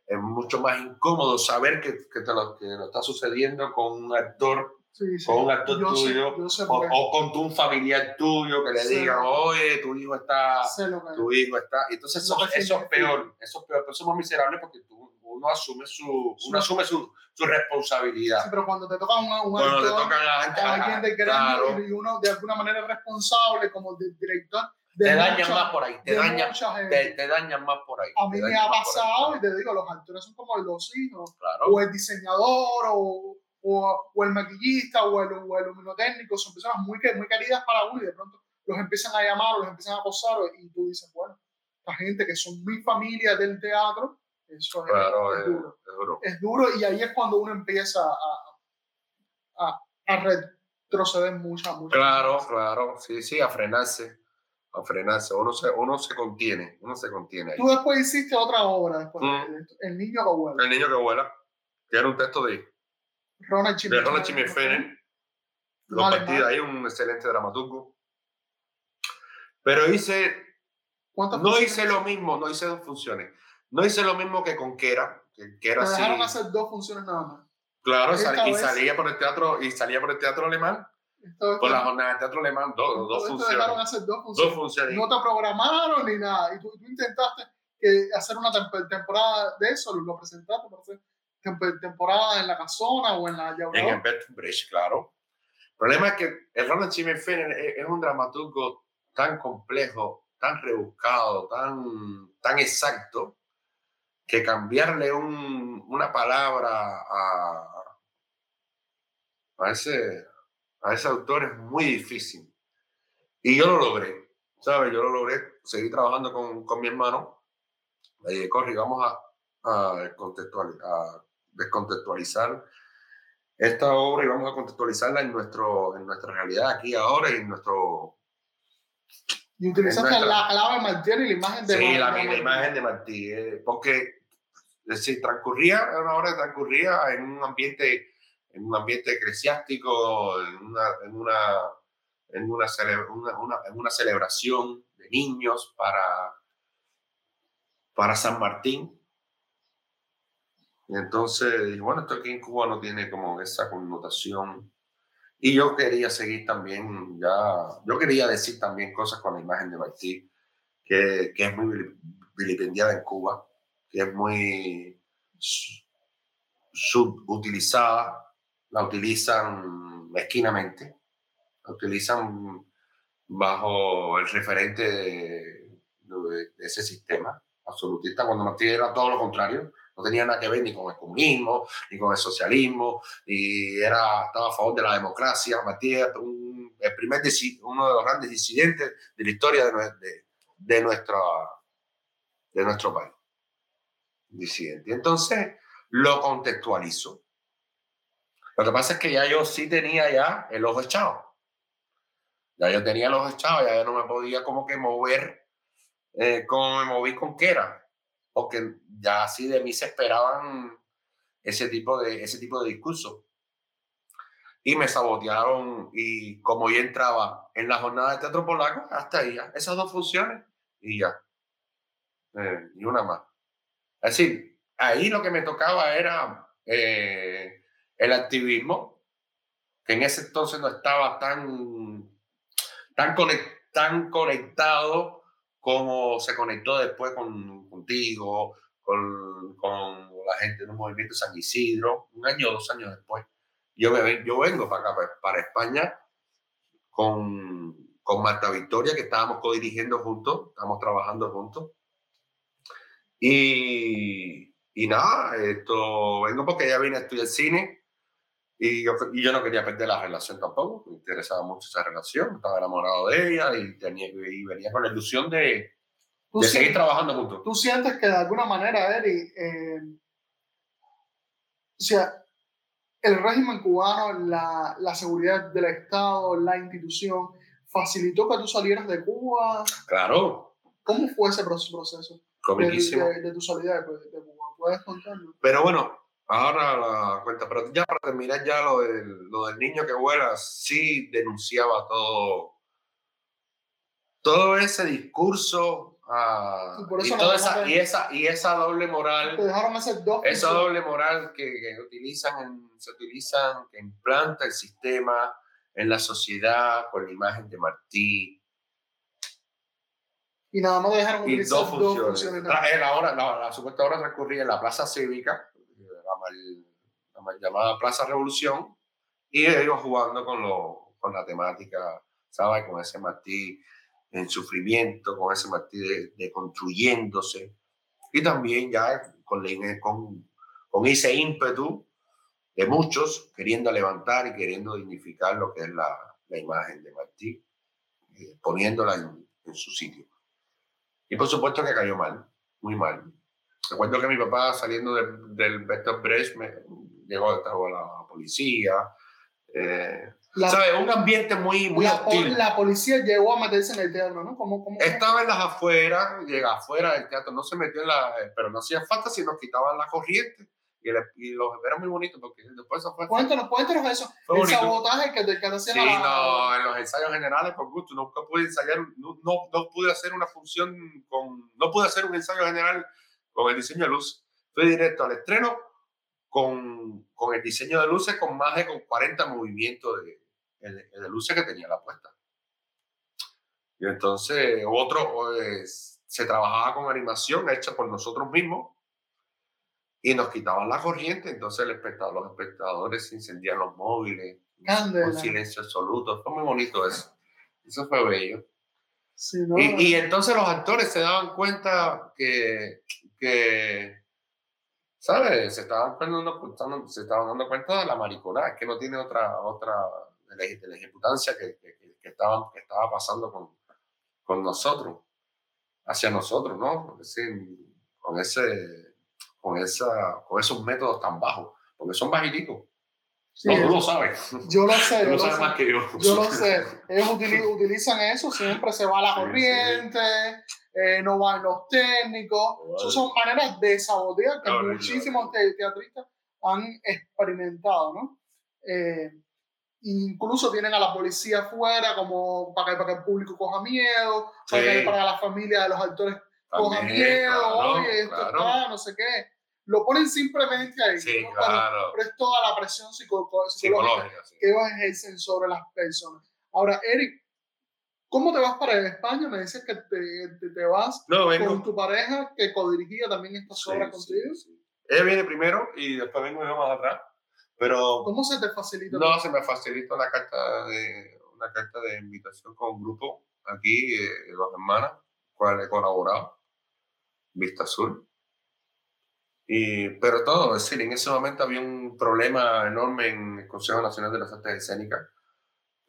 es, mucho más incómodo saber que, que, te lo, que lo está sucediendo con un actor con un actor tuyo o, con un familiar tuyo que le diga, oye, tu hijo está, tu hijo está. Entonces eso, eso es peor, eso es peor, pero somos miserables porque tú uno asume su, uno asume su, su responsabilidad. Sí, pero cuando te toca un, un actor, a, alguien de grande y uno de alguna manera es responsable como director, te dañan más por ahí, te dañan, te, te, dañan más por ahí. A mí me ha pasado y te digo, los actores son como los hijos, o el diseñador, o, o, o, el maquillista, o el, o el técnico, son personas muy, muy queridas para uno y de pronto los empiezan a llamar o los empiezan a acosar y tú dices, bueno, la gente que son mi familia del teatro, eso es, duro. es, duro. y ahí es cuando uno empieza a, a, a retroceder mucho. Claro, claro, sí, sí, a frenarse a frenarse, uno se, uno se contiene, uno se contiene. Tú después hiciste otra obra, después, mm. El niño que vuela. El niño que vuela, que era un texto de Ronald Chimifene. Los partidos ahí, un excelente dramaturgo. Pero hice, no hice lo mismo, no hice dos funciones. No hice lo mismo que con Kera, que Kera sí. dejaron hacer dos funciones nada más. Claro, y salía por el teatro, y salía por el teatro alemán por la jornada de teatro alemán, dos, dos funciones. hacer dos funciones. dos funciones. No te programaron ni nada. Y tú, tú intentaste que hacer una temporada de eso, lo presentaste para hacer temporada en la casona o en la En el Bridge, claro. El problema es que el Ronald Chimefenen es un dramaturgo tan complejo, tan rebuscado, tan, tan exacto, que cambiarle un, una palabra a, a ese a ese autor es muy difícil. Y yo lo logré, ¿sabes? Yo lo logré, seguí trabajando con, con mi hermano. Le dije, Corri, vamos a, a, a descontextualizar esta obra y vamos a contextualizarla en, nuestro, en nuestra realidad aquí ahora y en nuestro... Y utilizaste la clave Martí y la imagen de Sí, la, la, imagen de Martí, eh, porque si transcurría, era una obra que transcurría en un ambiente en un ambiente eclesiástico, en una, en una, en una, una, en una celebración de niños para, para San Martín. Y entonces, bueno, esto aquí en Cuba no tiene como esa connotación. Y yo quería seguir también, ya, yo quería decir también cosas con la imagen de Martí, que, que es muy vilipendiada en Cuba, que es muy subutilizada la utilizan mezquinamente, la utilizan bajo el referente de, ese sistema absolutista, cuando Martí era todo lo contrario, no tenía nada que ver ni con el comunismo, ni con el socialismo, y era, estaba a favor de la democracia. Martí era el primer, uno de los grandes disidentes de la historia de, de, de, nuestra, de nuestro país. Disidente. Entonces lo contextualizó lo que pasa es que ya yo sí tenía ya el ojo echado. Ya yo tenía el ojo echado, ya yo no me podía como que mover eh, como me moví con Kera, porque ya así de mí se esperaban ese tipo de, ese tipo de discurso. Y me sabotearon y como yo entraba en la jornada de teatro polaco, hasta ahí esas dos funciones y ya. Eh, y una más. Es decir, ahí lo que me tocaba era eh, el activismo, que en ese entonces no estaba tan, tan, tan conectado como se conectó después con, contigo, con, con la gente de un movimiento San Isidro, un año dos años después. Yo, me, yo vengo para acá, para España, con, con Marta Victoria, que estábamos co-dirigiendo juntos, estábamos trabajando juntos. Y, y nada, esto vengo porque ella viene a estudiar cine y yo, y yo no quería perder la relación tampoco, me interesaba mucho esa relación, estaba enamorado de ella y, tenía, y venía con la ilusión de, de seguir trabajando juntos. ¿Tú sientes que de alguna manera, Eri, eh, o sea, el régimen cubano, la, la, seguridad del Estado, la institución, facilitó que tú salieras de Cuba? Claro. ¿Cómo fue ese proceso? De, de, de, tu salida de, Cuba. ¿Puedes contarlo? Pero bueno, Ahora la cuenta, pero ya para terminar ya lo del, lo del niño que vuela, sí denunciaba todo, todo ese discurso ah, y, esa, y, esa, y esa doble moral, esa doble moral que, que utilizan se utilizan, que implanta el sistema en la sociedad con la imagen de Martí. Y nada más dejaron utilizar dos funciones. La, la, la supuesta hora transcurría en la plaza cívica, la, llamada Plaza Revolución, y ellos jugando con, lo, con la temática, ¿sabes? Con ese Martí en sufrimiento, con ese Martí de, construyéndose, y también ya con, con, con ese ímpetu de muchos queriendo levantar y queriendo dignificar lo que es la, la imagen de Martí. eh, poniéndola en, su sitio. Y por supuesto que cayó mal, muy mal. Recuerdo que mi papá saliendo del, del Beto Brecht me llegó, estaba la policía, eh, Un ambiente muy, muy la, La policía llegó a meterse en el teatro, ¿no? ¿Cómo, cómo, Estaba en las afueras, llega afuera del teatro, no se metió en la... Pero no hacía falta si nos quitaban la corriente. Y, y los era muy bonitos porque después eso fue... Cuéntanos, cuéntanos eso. Fue el sabotaje que que Sí, no, en los ensayos generales, por gusto, nunca pude ensayar, no, no, no, pude hacer una función con... No pude hacer un ensayo general con el diseño de luz. Fui directo al estreno con, con el diseño de luces con más de 40 movimientos de, de, luces que tenía la puesta. Y entonces otro pues, se trabajaba con animación hecha por nosotros mismos y nos quitaban la corriente, entonces el espectador, los espectadores encendían los móviles, con silencio absoluto, fue muy bonito eso, eso fue bello. y, y, entonces los actores se daban cuenta que, que ¿sabes? Se estaban, dando, se estaban dando cuenta de la maricona, que no tiene otra, otra de la, ejecutancia que, que, que, estaban, que estaba pasando con, con nosotros, hacia nosotros, ¿no? con, ese, con, esa, con esos métodos tan bajos, porque son bajiticos. no, tú lo sabes. Yo lo sé. Tú lo sabes más que yo. Yo lo sé. Ellos utilizan eso, siempre se va la corriente, eh, no van los técnicos. Esas son maneras de sabotear que muchísimos teatristas han experimentado, ¿no? Eh, incluso tienen a la policía afuera como para que, para que el público coja miedo, para que para la familia de los actores coja miedo, oye, esto está, no sé qué. Lo ponen simplemente ahí, sí, ¿no? claro. pero, es toda la presión psicológica, que ellos ejercen sobre las personas. Ahora, Eric, ¿Cómo te vas para España? Me dices que te, te, vas con tu pareja que codirigía también estas obras contigo. Ella viene primero y después vengo yo más atrás. Pero, ¿Cómo se te facilita? No, se me facilita una carta de, una carta de invitación con un grupo aquí, eh, dos hermanas, cual he colaborado, Vista Azul. Y, pero todo, es decir, en ese momento había un problema enorme en el Consejo Nacional de las Artes Escénicas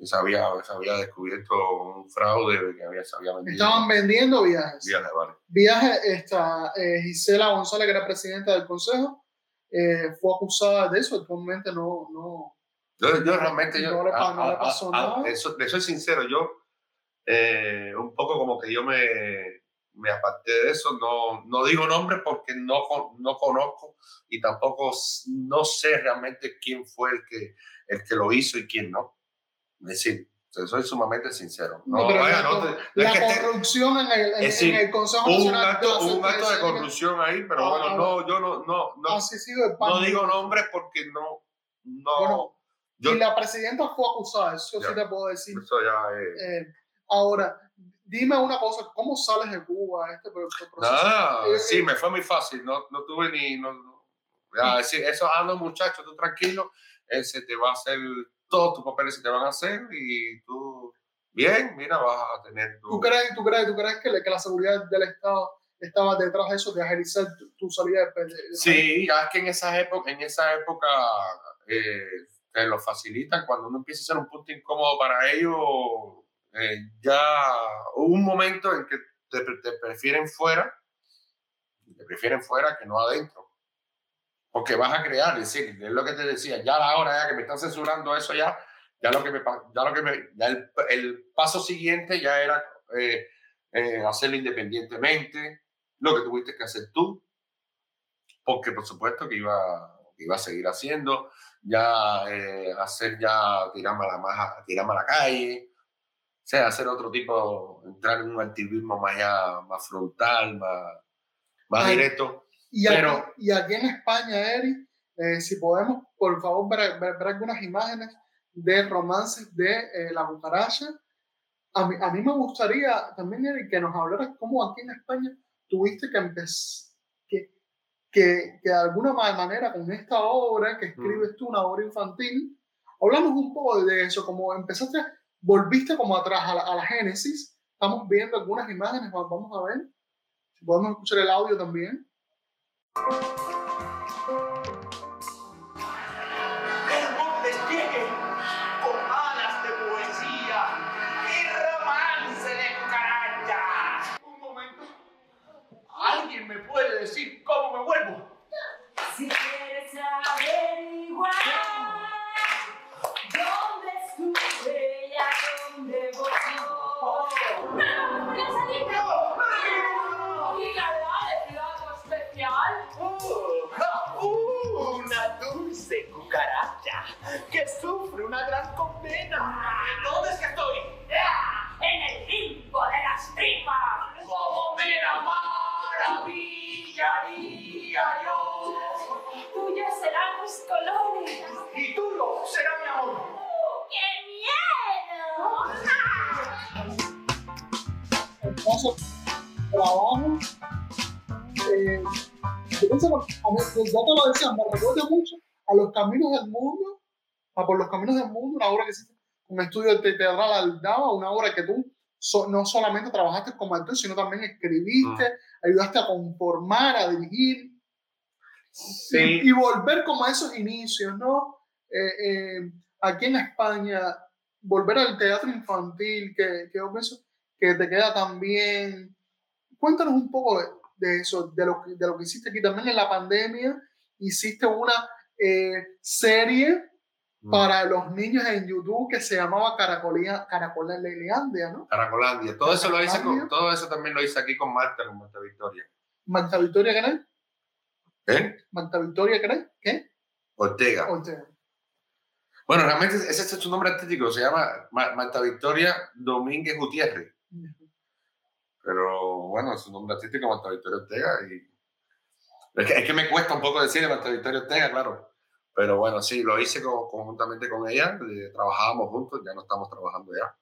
se había, se había descubierto un fraude que había, se había vendido. Estaban vendiendo viajes. Viajes, vale. Viajes, esta, eh, Gisela González, que era presidenta del consejo, eh, fue acusada de eso, actualmente no... no yo, yo realmente, yo, no le, no le pasó nada. Eso, de soy sincero, yo eh, un poco como que yo me, me aparté de eso, no, no digo nombre porque no, no conozco y tampoco no sé realmente quién fue el que, el que lo hizo y quién no decir, soy sumamente sincero. No, vaya, no, la corrupción en el, en, el Consejo Nacional. Un acto, un acto de corrupción ahí, pero bueno, ah, no, yo no, no, no, no digo nombres porque no, no. y la presidenta fue acusada, eso sí te puedo decir. Eso ya es. Eh, ahora, dime una cosa, ¿cómo sales de Cuba este proceso? Nada, eh, sí, eh, me fue muy fácil, no, no tuve ni, no, ya, decir, eso, ah, no, muchacho, tú tranquilo, ese te va a hacer todos tus papeles se te van a hacer y tú, bien, mira, vas a tener tu... ¿Tú crees, tú crees, tú crees que, que la seguridad del Estado estaba detrás de eso, de agilizar tu, salida de, Sí, ya es que en esa época, en esa época eh, te lo facilitan. Cuando uno empieza a ser un punto incómodo para ellos, eh, ya hubo un momento en que te, prefieren fuera, te prefieren fuera que no adentro. Porque vas a crear, es decir, es lo que te decía, ya ahora ya que me están censurando eso ya, ya lo que me, ya lo que me, ya el, paso siguiente ya era eh, eh, hacerlo independientemente, lo que tuviste que hacer tú, porque por supuesto que iba, iba a seguir haciendo, ya eh, hacer ya, tirarme a la, tirarme a la calle, sea, hacer otro tipo, entrar en un activismo más, ya, más frontal, más, más directo. Y, aquí, y aquí en España, Eric, eh, si podemos, por favor, ver, ver, algunas imágenes de romances de eh, la cucaracha. A mí, a mí me gustaría también, Eric, que nos hablaras cómo aquí en España tuviste que empezar, que, que, que, de alguna manera con esta obra que escribes tú, una obra infantil, hablamos un poco de eso, como empezaste, volviste como atrás a la, a la génesis. Estamos viendo algunas imágenes, vamos a ver. Si podemos escuchar el audio también. Caminos del mundo, a por los caminos del mundo, una obra que existe, un estudio de teatral Aldaba, una obra que tú so- no solamente trabajaste como actor, sino también escribiste, ayudaste a conformar, a dirigir, Sí. y, y volver como a esos inicios, ¿no? Eh, eh, aquí en España, volver al teatro infantil, que, que yo pienso que te queda también. Cuéntanos un poco de, de eso, de lo, de lo que hiciste aquí también en la pandemia. Hiciste una eh, serie Mm. para los niños en YouTube que se llamaba Caracolía, Caracolandia, ¿no? Caracolandia. Todo eso lo hice con, todo eso también lo hice aquí con Marta, con Marta Victoria. Marta Victoria, ¿qué? ¿Eh? Marta Victoria, ¿qué? ¿Qué? Ortega. Ortega. Bueno, realmente ese es su nombre artístico, se llama Ma- Marta Victoria Domínguez Gutiérrez. Pero bueno, su nombre artístico es Marta Victoria Ortega. Y... Es, que, es que me cuesta un poco decir Marta Victoria Ortega, claro. Pero bueno, sí, lo hice co- conjuntamente con ella. eh, trabajábamos juntos, ya no estamos trabajando ya.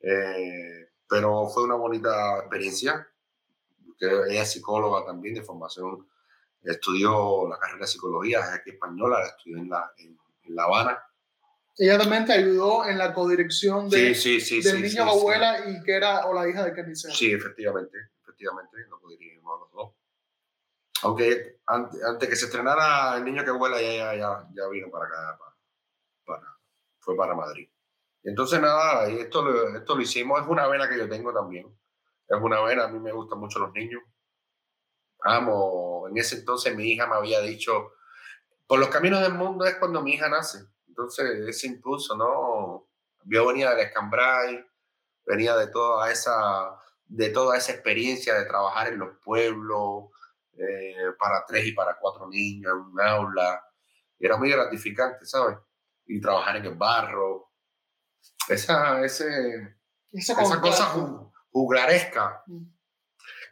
Eh, pero fue una bonita experiencia. Que ella es psicóloga también de formación. Estudió la carrera de psicología, es aquí española, la estudió en La, en, en La Habana. Ella también te ayudó en la codirección de, Sí, sí, sí. del niño abuela y que era o la hija de Kenny. Sí, efectivamente, efectivamente, lo dirigimos los dos. Aunque antes, antes que se estrenara El niño que vuela, ya, ya, ya, ya vino para acá, para, para- fue para Madrid. Entonces nada, esto, lo- esto lo hicimos, es una vena que yo tengo también. Es una vena, a mí me gustan mucho los niños. Amo, en ese entonces mi hija me había dicho, por los caminos del mundo es cuando mi hija nace. Entonces ese impulso, ¿no? Yo venía del Escambray, venía de toda esa, de toda esa experiencia de trabajar en los pueblos, eh, para tres y para cuatro niños, en un aula. Era muy gratificante, ¿sabes? Y trabajar en el barro. Esa, ese, esa contraste. cosa ju- juglaresca Mm.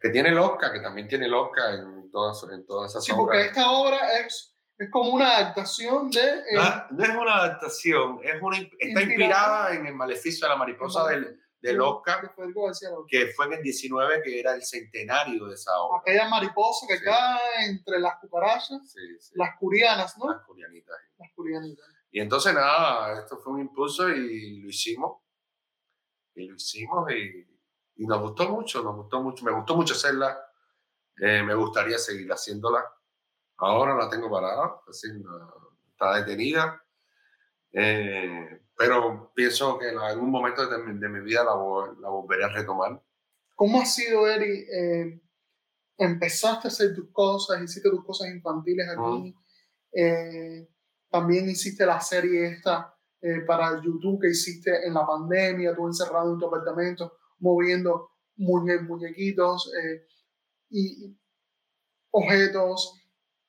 que tiene el Oscar, que también tiene el Oscar en todas, en todas esas Sí, porque obras. esta obra es, es como una adaptación de... eh, No, no es una adaptación, es una, está Inspirada. inspirada en el maleficio de la mariposa del, del Oscar, Lorca. que fue en el 19, que era el centenario de esa obra. Aquella mariposa que Sí. cae entre las cucarachas, Sí, sí. las curianas, ¿no? Las coreanitas. Las curianitas. Y entonces nada, esto fue un impulso y lo hicimos. Y lo hicimos y, y nos gustó mucho, nos gustó mucho. Me gustó mucho hacerla. eh, me gustaría seguir haciéndola. Ahora la tengo parada, así, está detenida. Eh, pero pienso que en algún momento de mi, de mi vida la, la volveré a retomar. ¿Cómo ha sido, Eri? eh, empezaste a hacer tus cosas, hiciste tus cosas infantiles aquí. eh, también hiciste la serie esta eh, para YouTube que hiciste en la pandemia, tú encerrado en tu apartamento, moviendo muñe- muñequitos eh, y y objetos.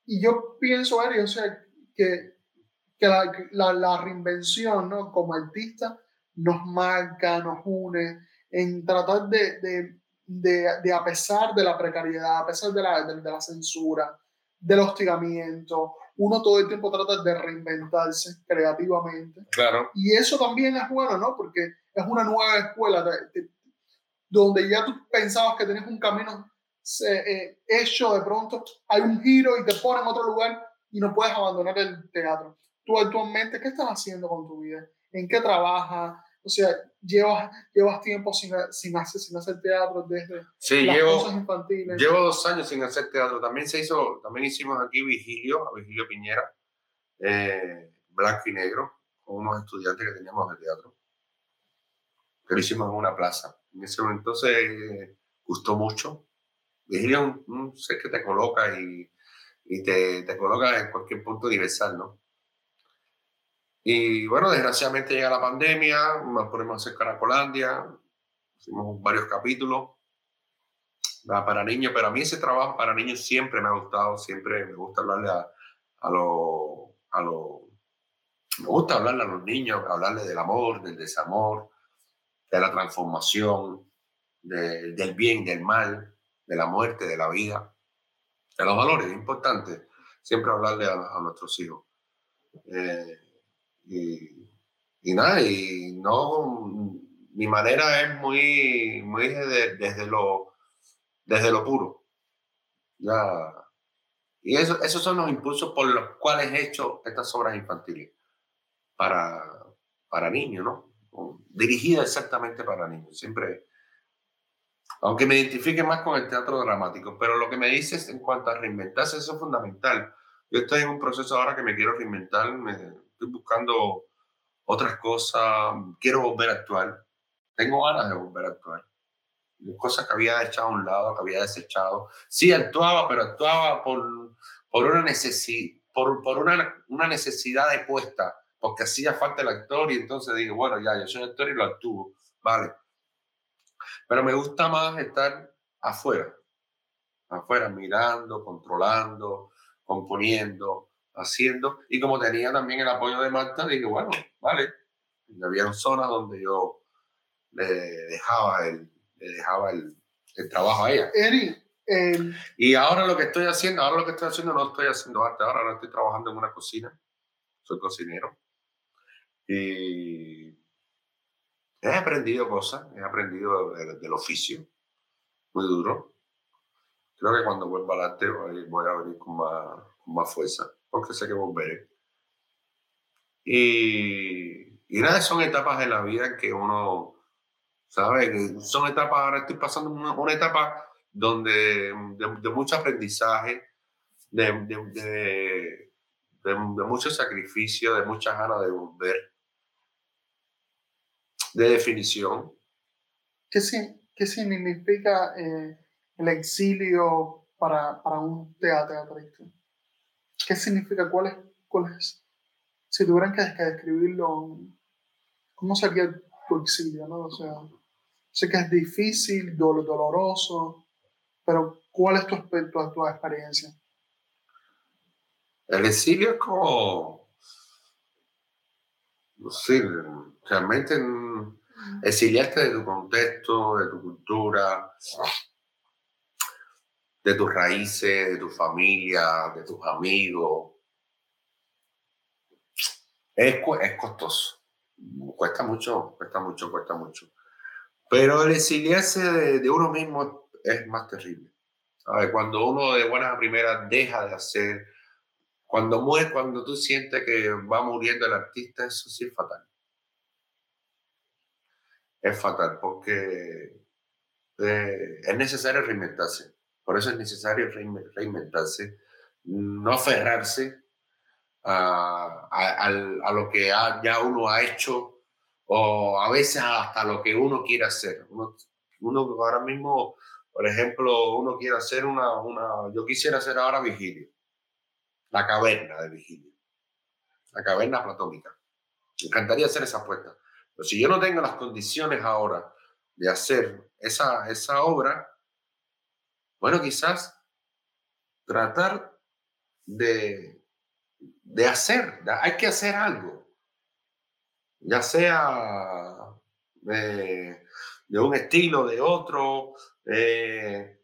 Y yo pienso, Eri, o sea, que, que la, la, la reinvención, ¿no? Como artista, nos marca, nos une en tratar de, de, de, de a pesar de la precariedad, a pesar de la, de, de la censura, del hostigamiento, uno todo el tiempo trata de reinventarse creativamente. Claro. Y eso también es bueno, ¿no? Porque es una nueva escuela de- de- donde ya tú pensabas que tenías un camino eh, hecho, de pronto hay un giro y te ponen en otro lugar y no puedes abandonar el teatro. Tú actualmente, ¿qué estás haciendo con tu vida? ¿En qué trabajas? O sea, llevas, llevas tiempo sin, sin, hacer, sin hacer teatro desde Sí, las llevo, cosas infantiles. Llevo dos años sin hacer teatro. También se hizo, también hicimos aquí Vigilio, a Vigilio Piñera, eh, blanco y negro, con unos estudiantes que teníamos de teatro. Que lo hicimos en una plaza. En ese momento entonces eh, gustó mucho. Virgilio es un, ser que te coloca y, y te, te, coloca en cualquier punto universal, ¿no? Y bueno, desgraciadamente llega la pandemia, nos ponemos a hacer Caracolandia, hicimos varios capítulos para niños, pero a mí ese trabajo para niños siempre me ha gustado, siempre me gusta hablarle a, a los... A lo, me gusta hablarle a los niños, hablarle del amor, del desamor, de la transformación, del bien, del mal, de la muerte, de la vida, de los valores. Es importante siempre hablarle a, nuestros hijos. Eh, y, y, nada, y no, mi manera es muy, muy desde, lo, desde lo puro. Ya. Y eso, esos son los impulsos por los cuales he hecho estas obras infantiles para, para niños, ¿no? Dirigida exactamente para niños. Siempre, aunque me identifique más con el teatro dramático, pero lo que me dices en cuanto a reinventarse, eso es fundamental. Yo estoy en un proceso ahora que me quiero reinventar, me, estoy buscando otras cosas, quiero volver a actuar, tengo ganas de volver a actuar. Cosas que había echado a un lado, que había desechado. Sí, actuaba, pero actuaba por, por, una, necesi por, por una, una necesidad de puesta, porque hacía falta el actor y entonces digo, bueno, ya, yo soy actor y lo actúo, vale. Pero me gusta más estar afuera, afuera, mirando, controlando, componiendo, haciendo. Y como tenía también el apoyo de Marta, dije, bueno, vale. había zonas donde yo le dejaba el, le dejaba el, el trabajo a ella. Eri, y ahora lo que estoy haciendo, ahora lo que estoy haciendo no estoy haciendo arte, ahora, ahora estoy trabajando en una cocina, soy cocinero. Y he aprendido cosas, he aprendido del, oficio, muy duro. Creo que cuando vuelva al arte voy a venir con más, con más fuerza porque sé que volveré. Y, y nada, son etapas de la vida que uno, ¿sabe? Son etapas, ahora estoy pasando una, etapa donde de, mucho aprendizaje, de, de, de, mucho sacrificio, de muchas ganas de volver, de definición. ¿Qué, qué significa eh, el exilio para, para un teatrista? ¿Qué significa? ¿Cuál es? Cuál es? Si tuvieran que, describirlo, ¿cómo sería tu exilio? ¿no? O sea, sé que es difícil, doloroso, pero ¿cuál es tu, experiencia? El exilio es como, sé, realmente exiliarte de tu contexto, de tu cultura, de tus raíces, de tu familia, de tus amigos. Es, es costoso. Cuesta mucho, cuesta mucho, cuesta mucho. Pero el exiliarse de, uno mismo es más terrible. Cuando uno de buenas a primeras deja de hacer, cuando muere, cuando tú sientes que va muriendo el artista, eso sí es fatal. Es fatal porque eh, es necesario reinventarse. Por eso es necesario reinventarse, no aferrarse a, a, lo que ya uno ha hecho o a veces hasta lo que uno quiere hacer. Uno, uno ahora mismo, por ejemplo, uno quiere hacer una, una, yo quisiera hacer ahora Vigilio, la caverna de Vigilio, la caverna platónica. Me encantaría hacer esa apuesta. Pero si yo no tengo las condiciones ahora de hacer esa, esa obra, bueno, quizás tratar de, de hacer, hay que hacer algo, ya sea de, un estilo, de otro, eh,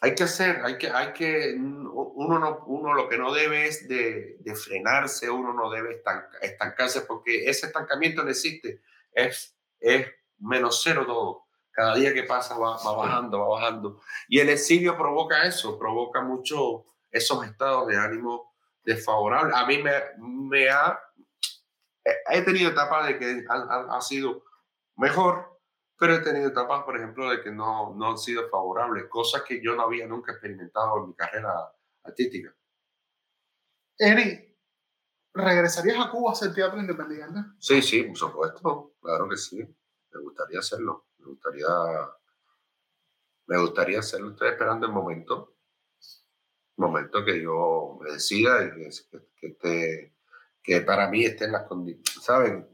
hay que hacer, hay que, hay que, uno, no, uno lo que no debe es de, de frenarse, uno no debe estancarse porque ese estancamiento no existe, es, es menos cero todo. Cada día que pasa va, bajando, va bajando. Y el exilio provoca eso, provoca mucho esos estados de ánimo desfavorables. A mí me, me ha... He tenido etapas de que ha, sido mejor, pero he tenido etapas, por ejemplo, de que no, no han sido favorables, cosas que yo no había nunca experimentado en mi carrera artística. Eri, ¿regresarías a Cuba a hacer teatro independiente? Sí, sí, por supuesto, claro que sí, me gustaría hacerlo. Me gustaría me gustaría hacerlo. Estoy esperando el momento, momento que yo me decida y que, que, que para mí esté en las condiciones, ¿saben?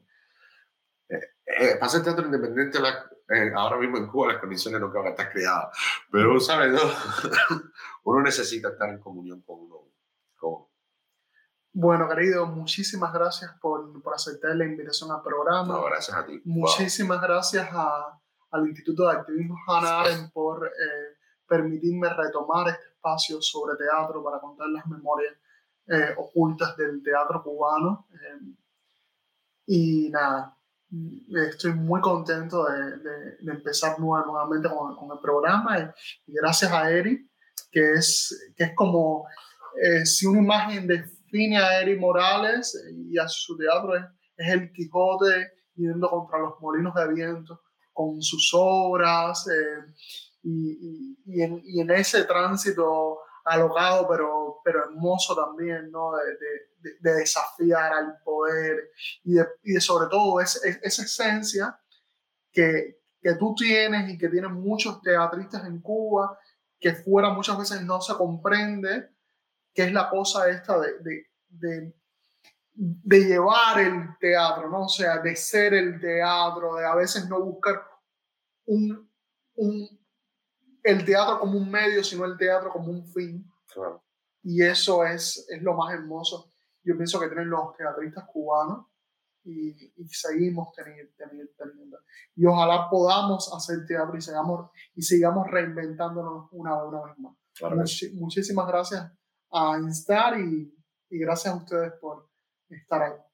Eh, eh, pasa el teatro independiente, eh, ahora mismo en Cuba las condiciones nunca van a estar creadas, pero ¿sabes? uno necesita estar en comunión con uno. Bueno, querido, muchísimas gracias por, por, aceptar la invitación al programa. No, gracias a ti. Muchísimas gracias a, al Instituto de Activismo Hannah Arendt por eh, permitirme retomar este espacio sobre teatro para contar las memorias eh, ocultas del teatro cubano. Eh, y nada, estoy muy contento de, de, empezar nuevamente con, con, el programa y, gracias a Eri, que es, que es como si una imagen define a Eri Morales y a su teatro es, es el Quijote yendo contra los molinos de viento con sus obras eh, y, y, en, y, en, ese tránsito alocado pero, pero hermoso también, ¿no? De, de, de desafiar al poder y de, y sobre todo esa esencia que, que tú tienes y que tienen muchos teatristas en Cuba, que fuera muchas veces no se comprende, que es la cosa esta de, de, de, llevar el teatro, ¿no? O sea, de ser el teatro, de a veces no buscar un, un, el teatro como un medio, sino el teatro como un fin. Y eso es, es lo más hermoso. Yo pienso que tienen los teatristas cubanos y, y seguimos teniendo, teniendo, Y ojalá podamos hacer teatro y sigamos, y sigamos reinventándonos una, una vez más. muchísimas gracias a Instar y, y gracias a ustedes por estar.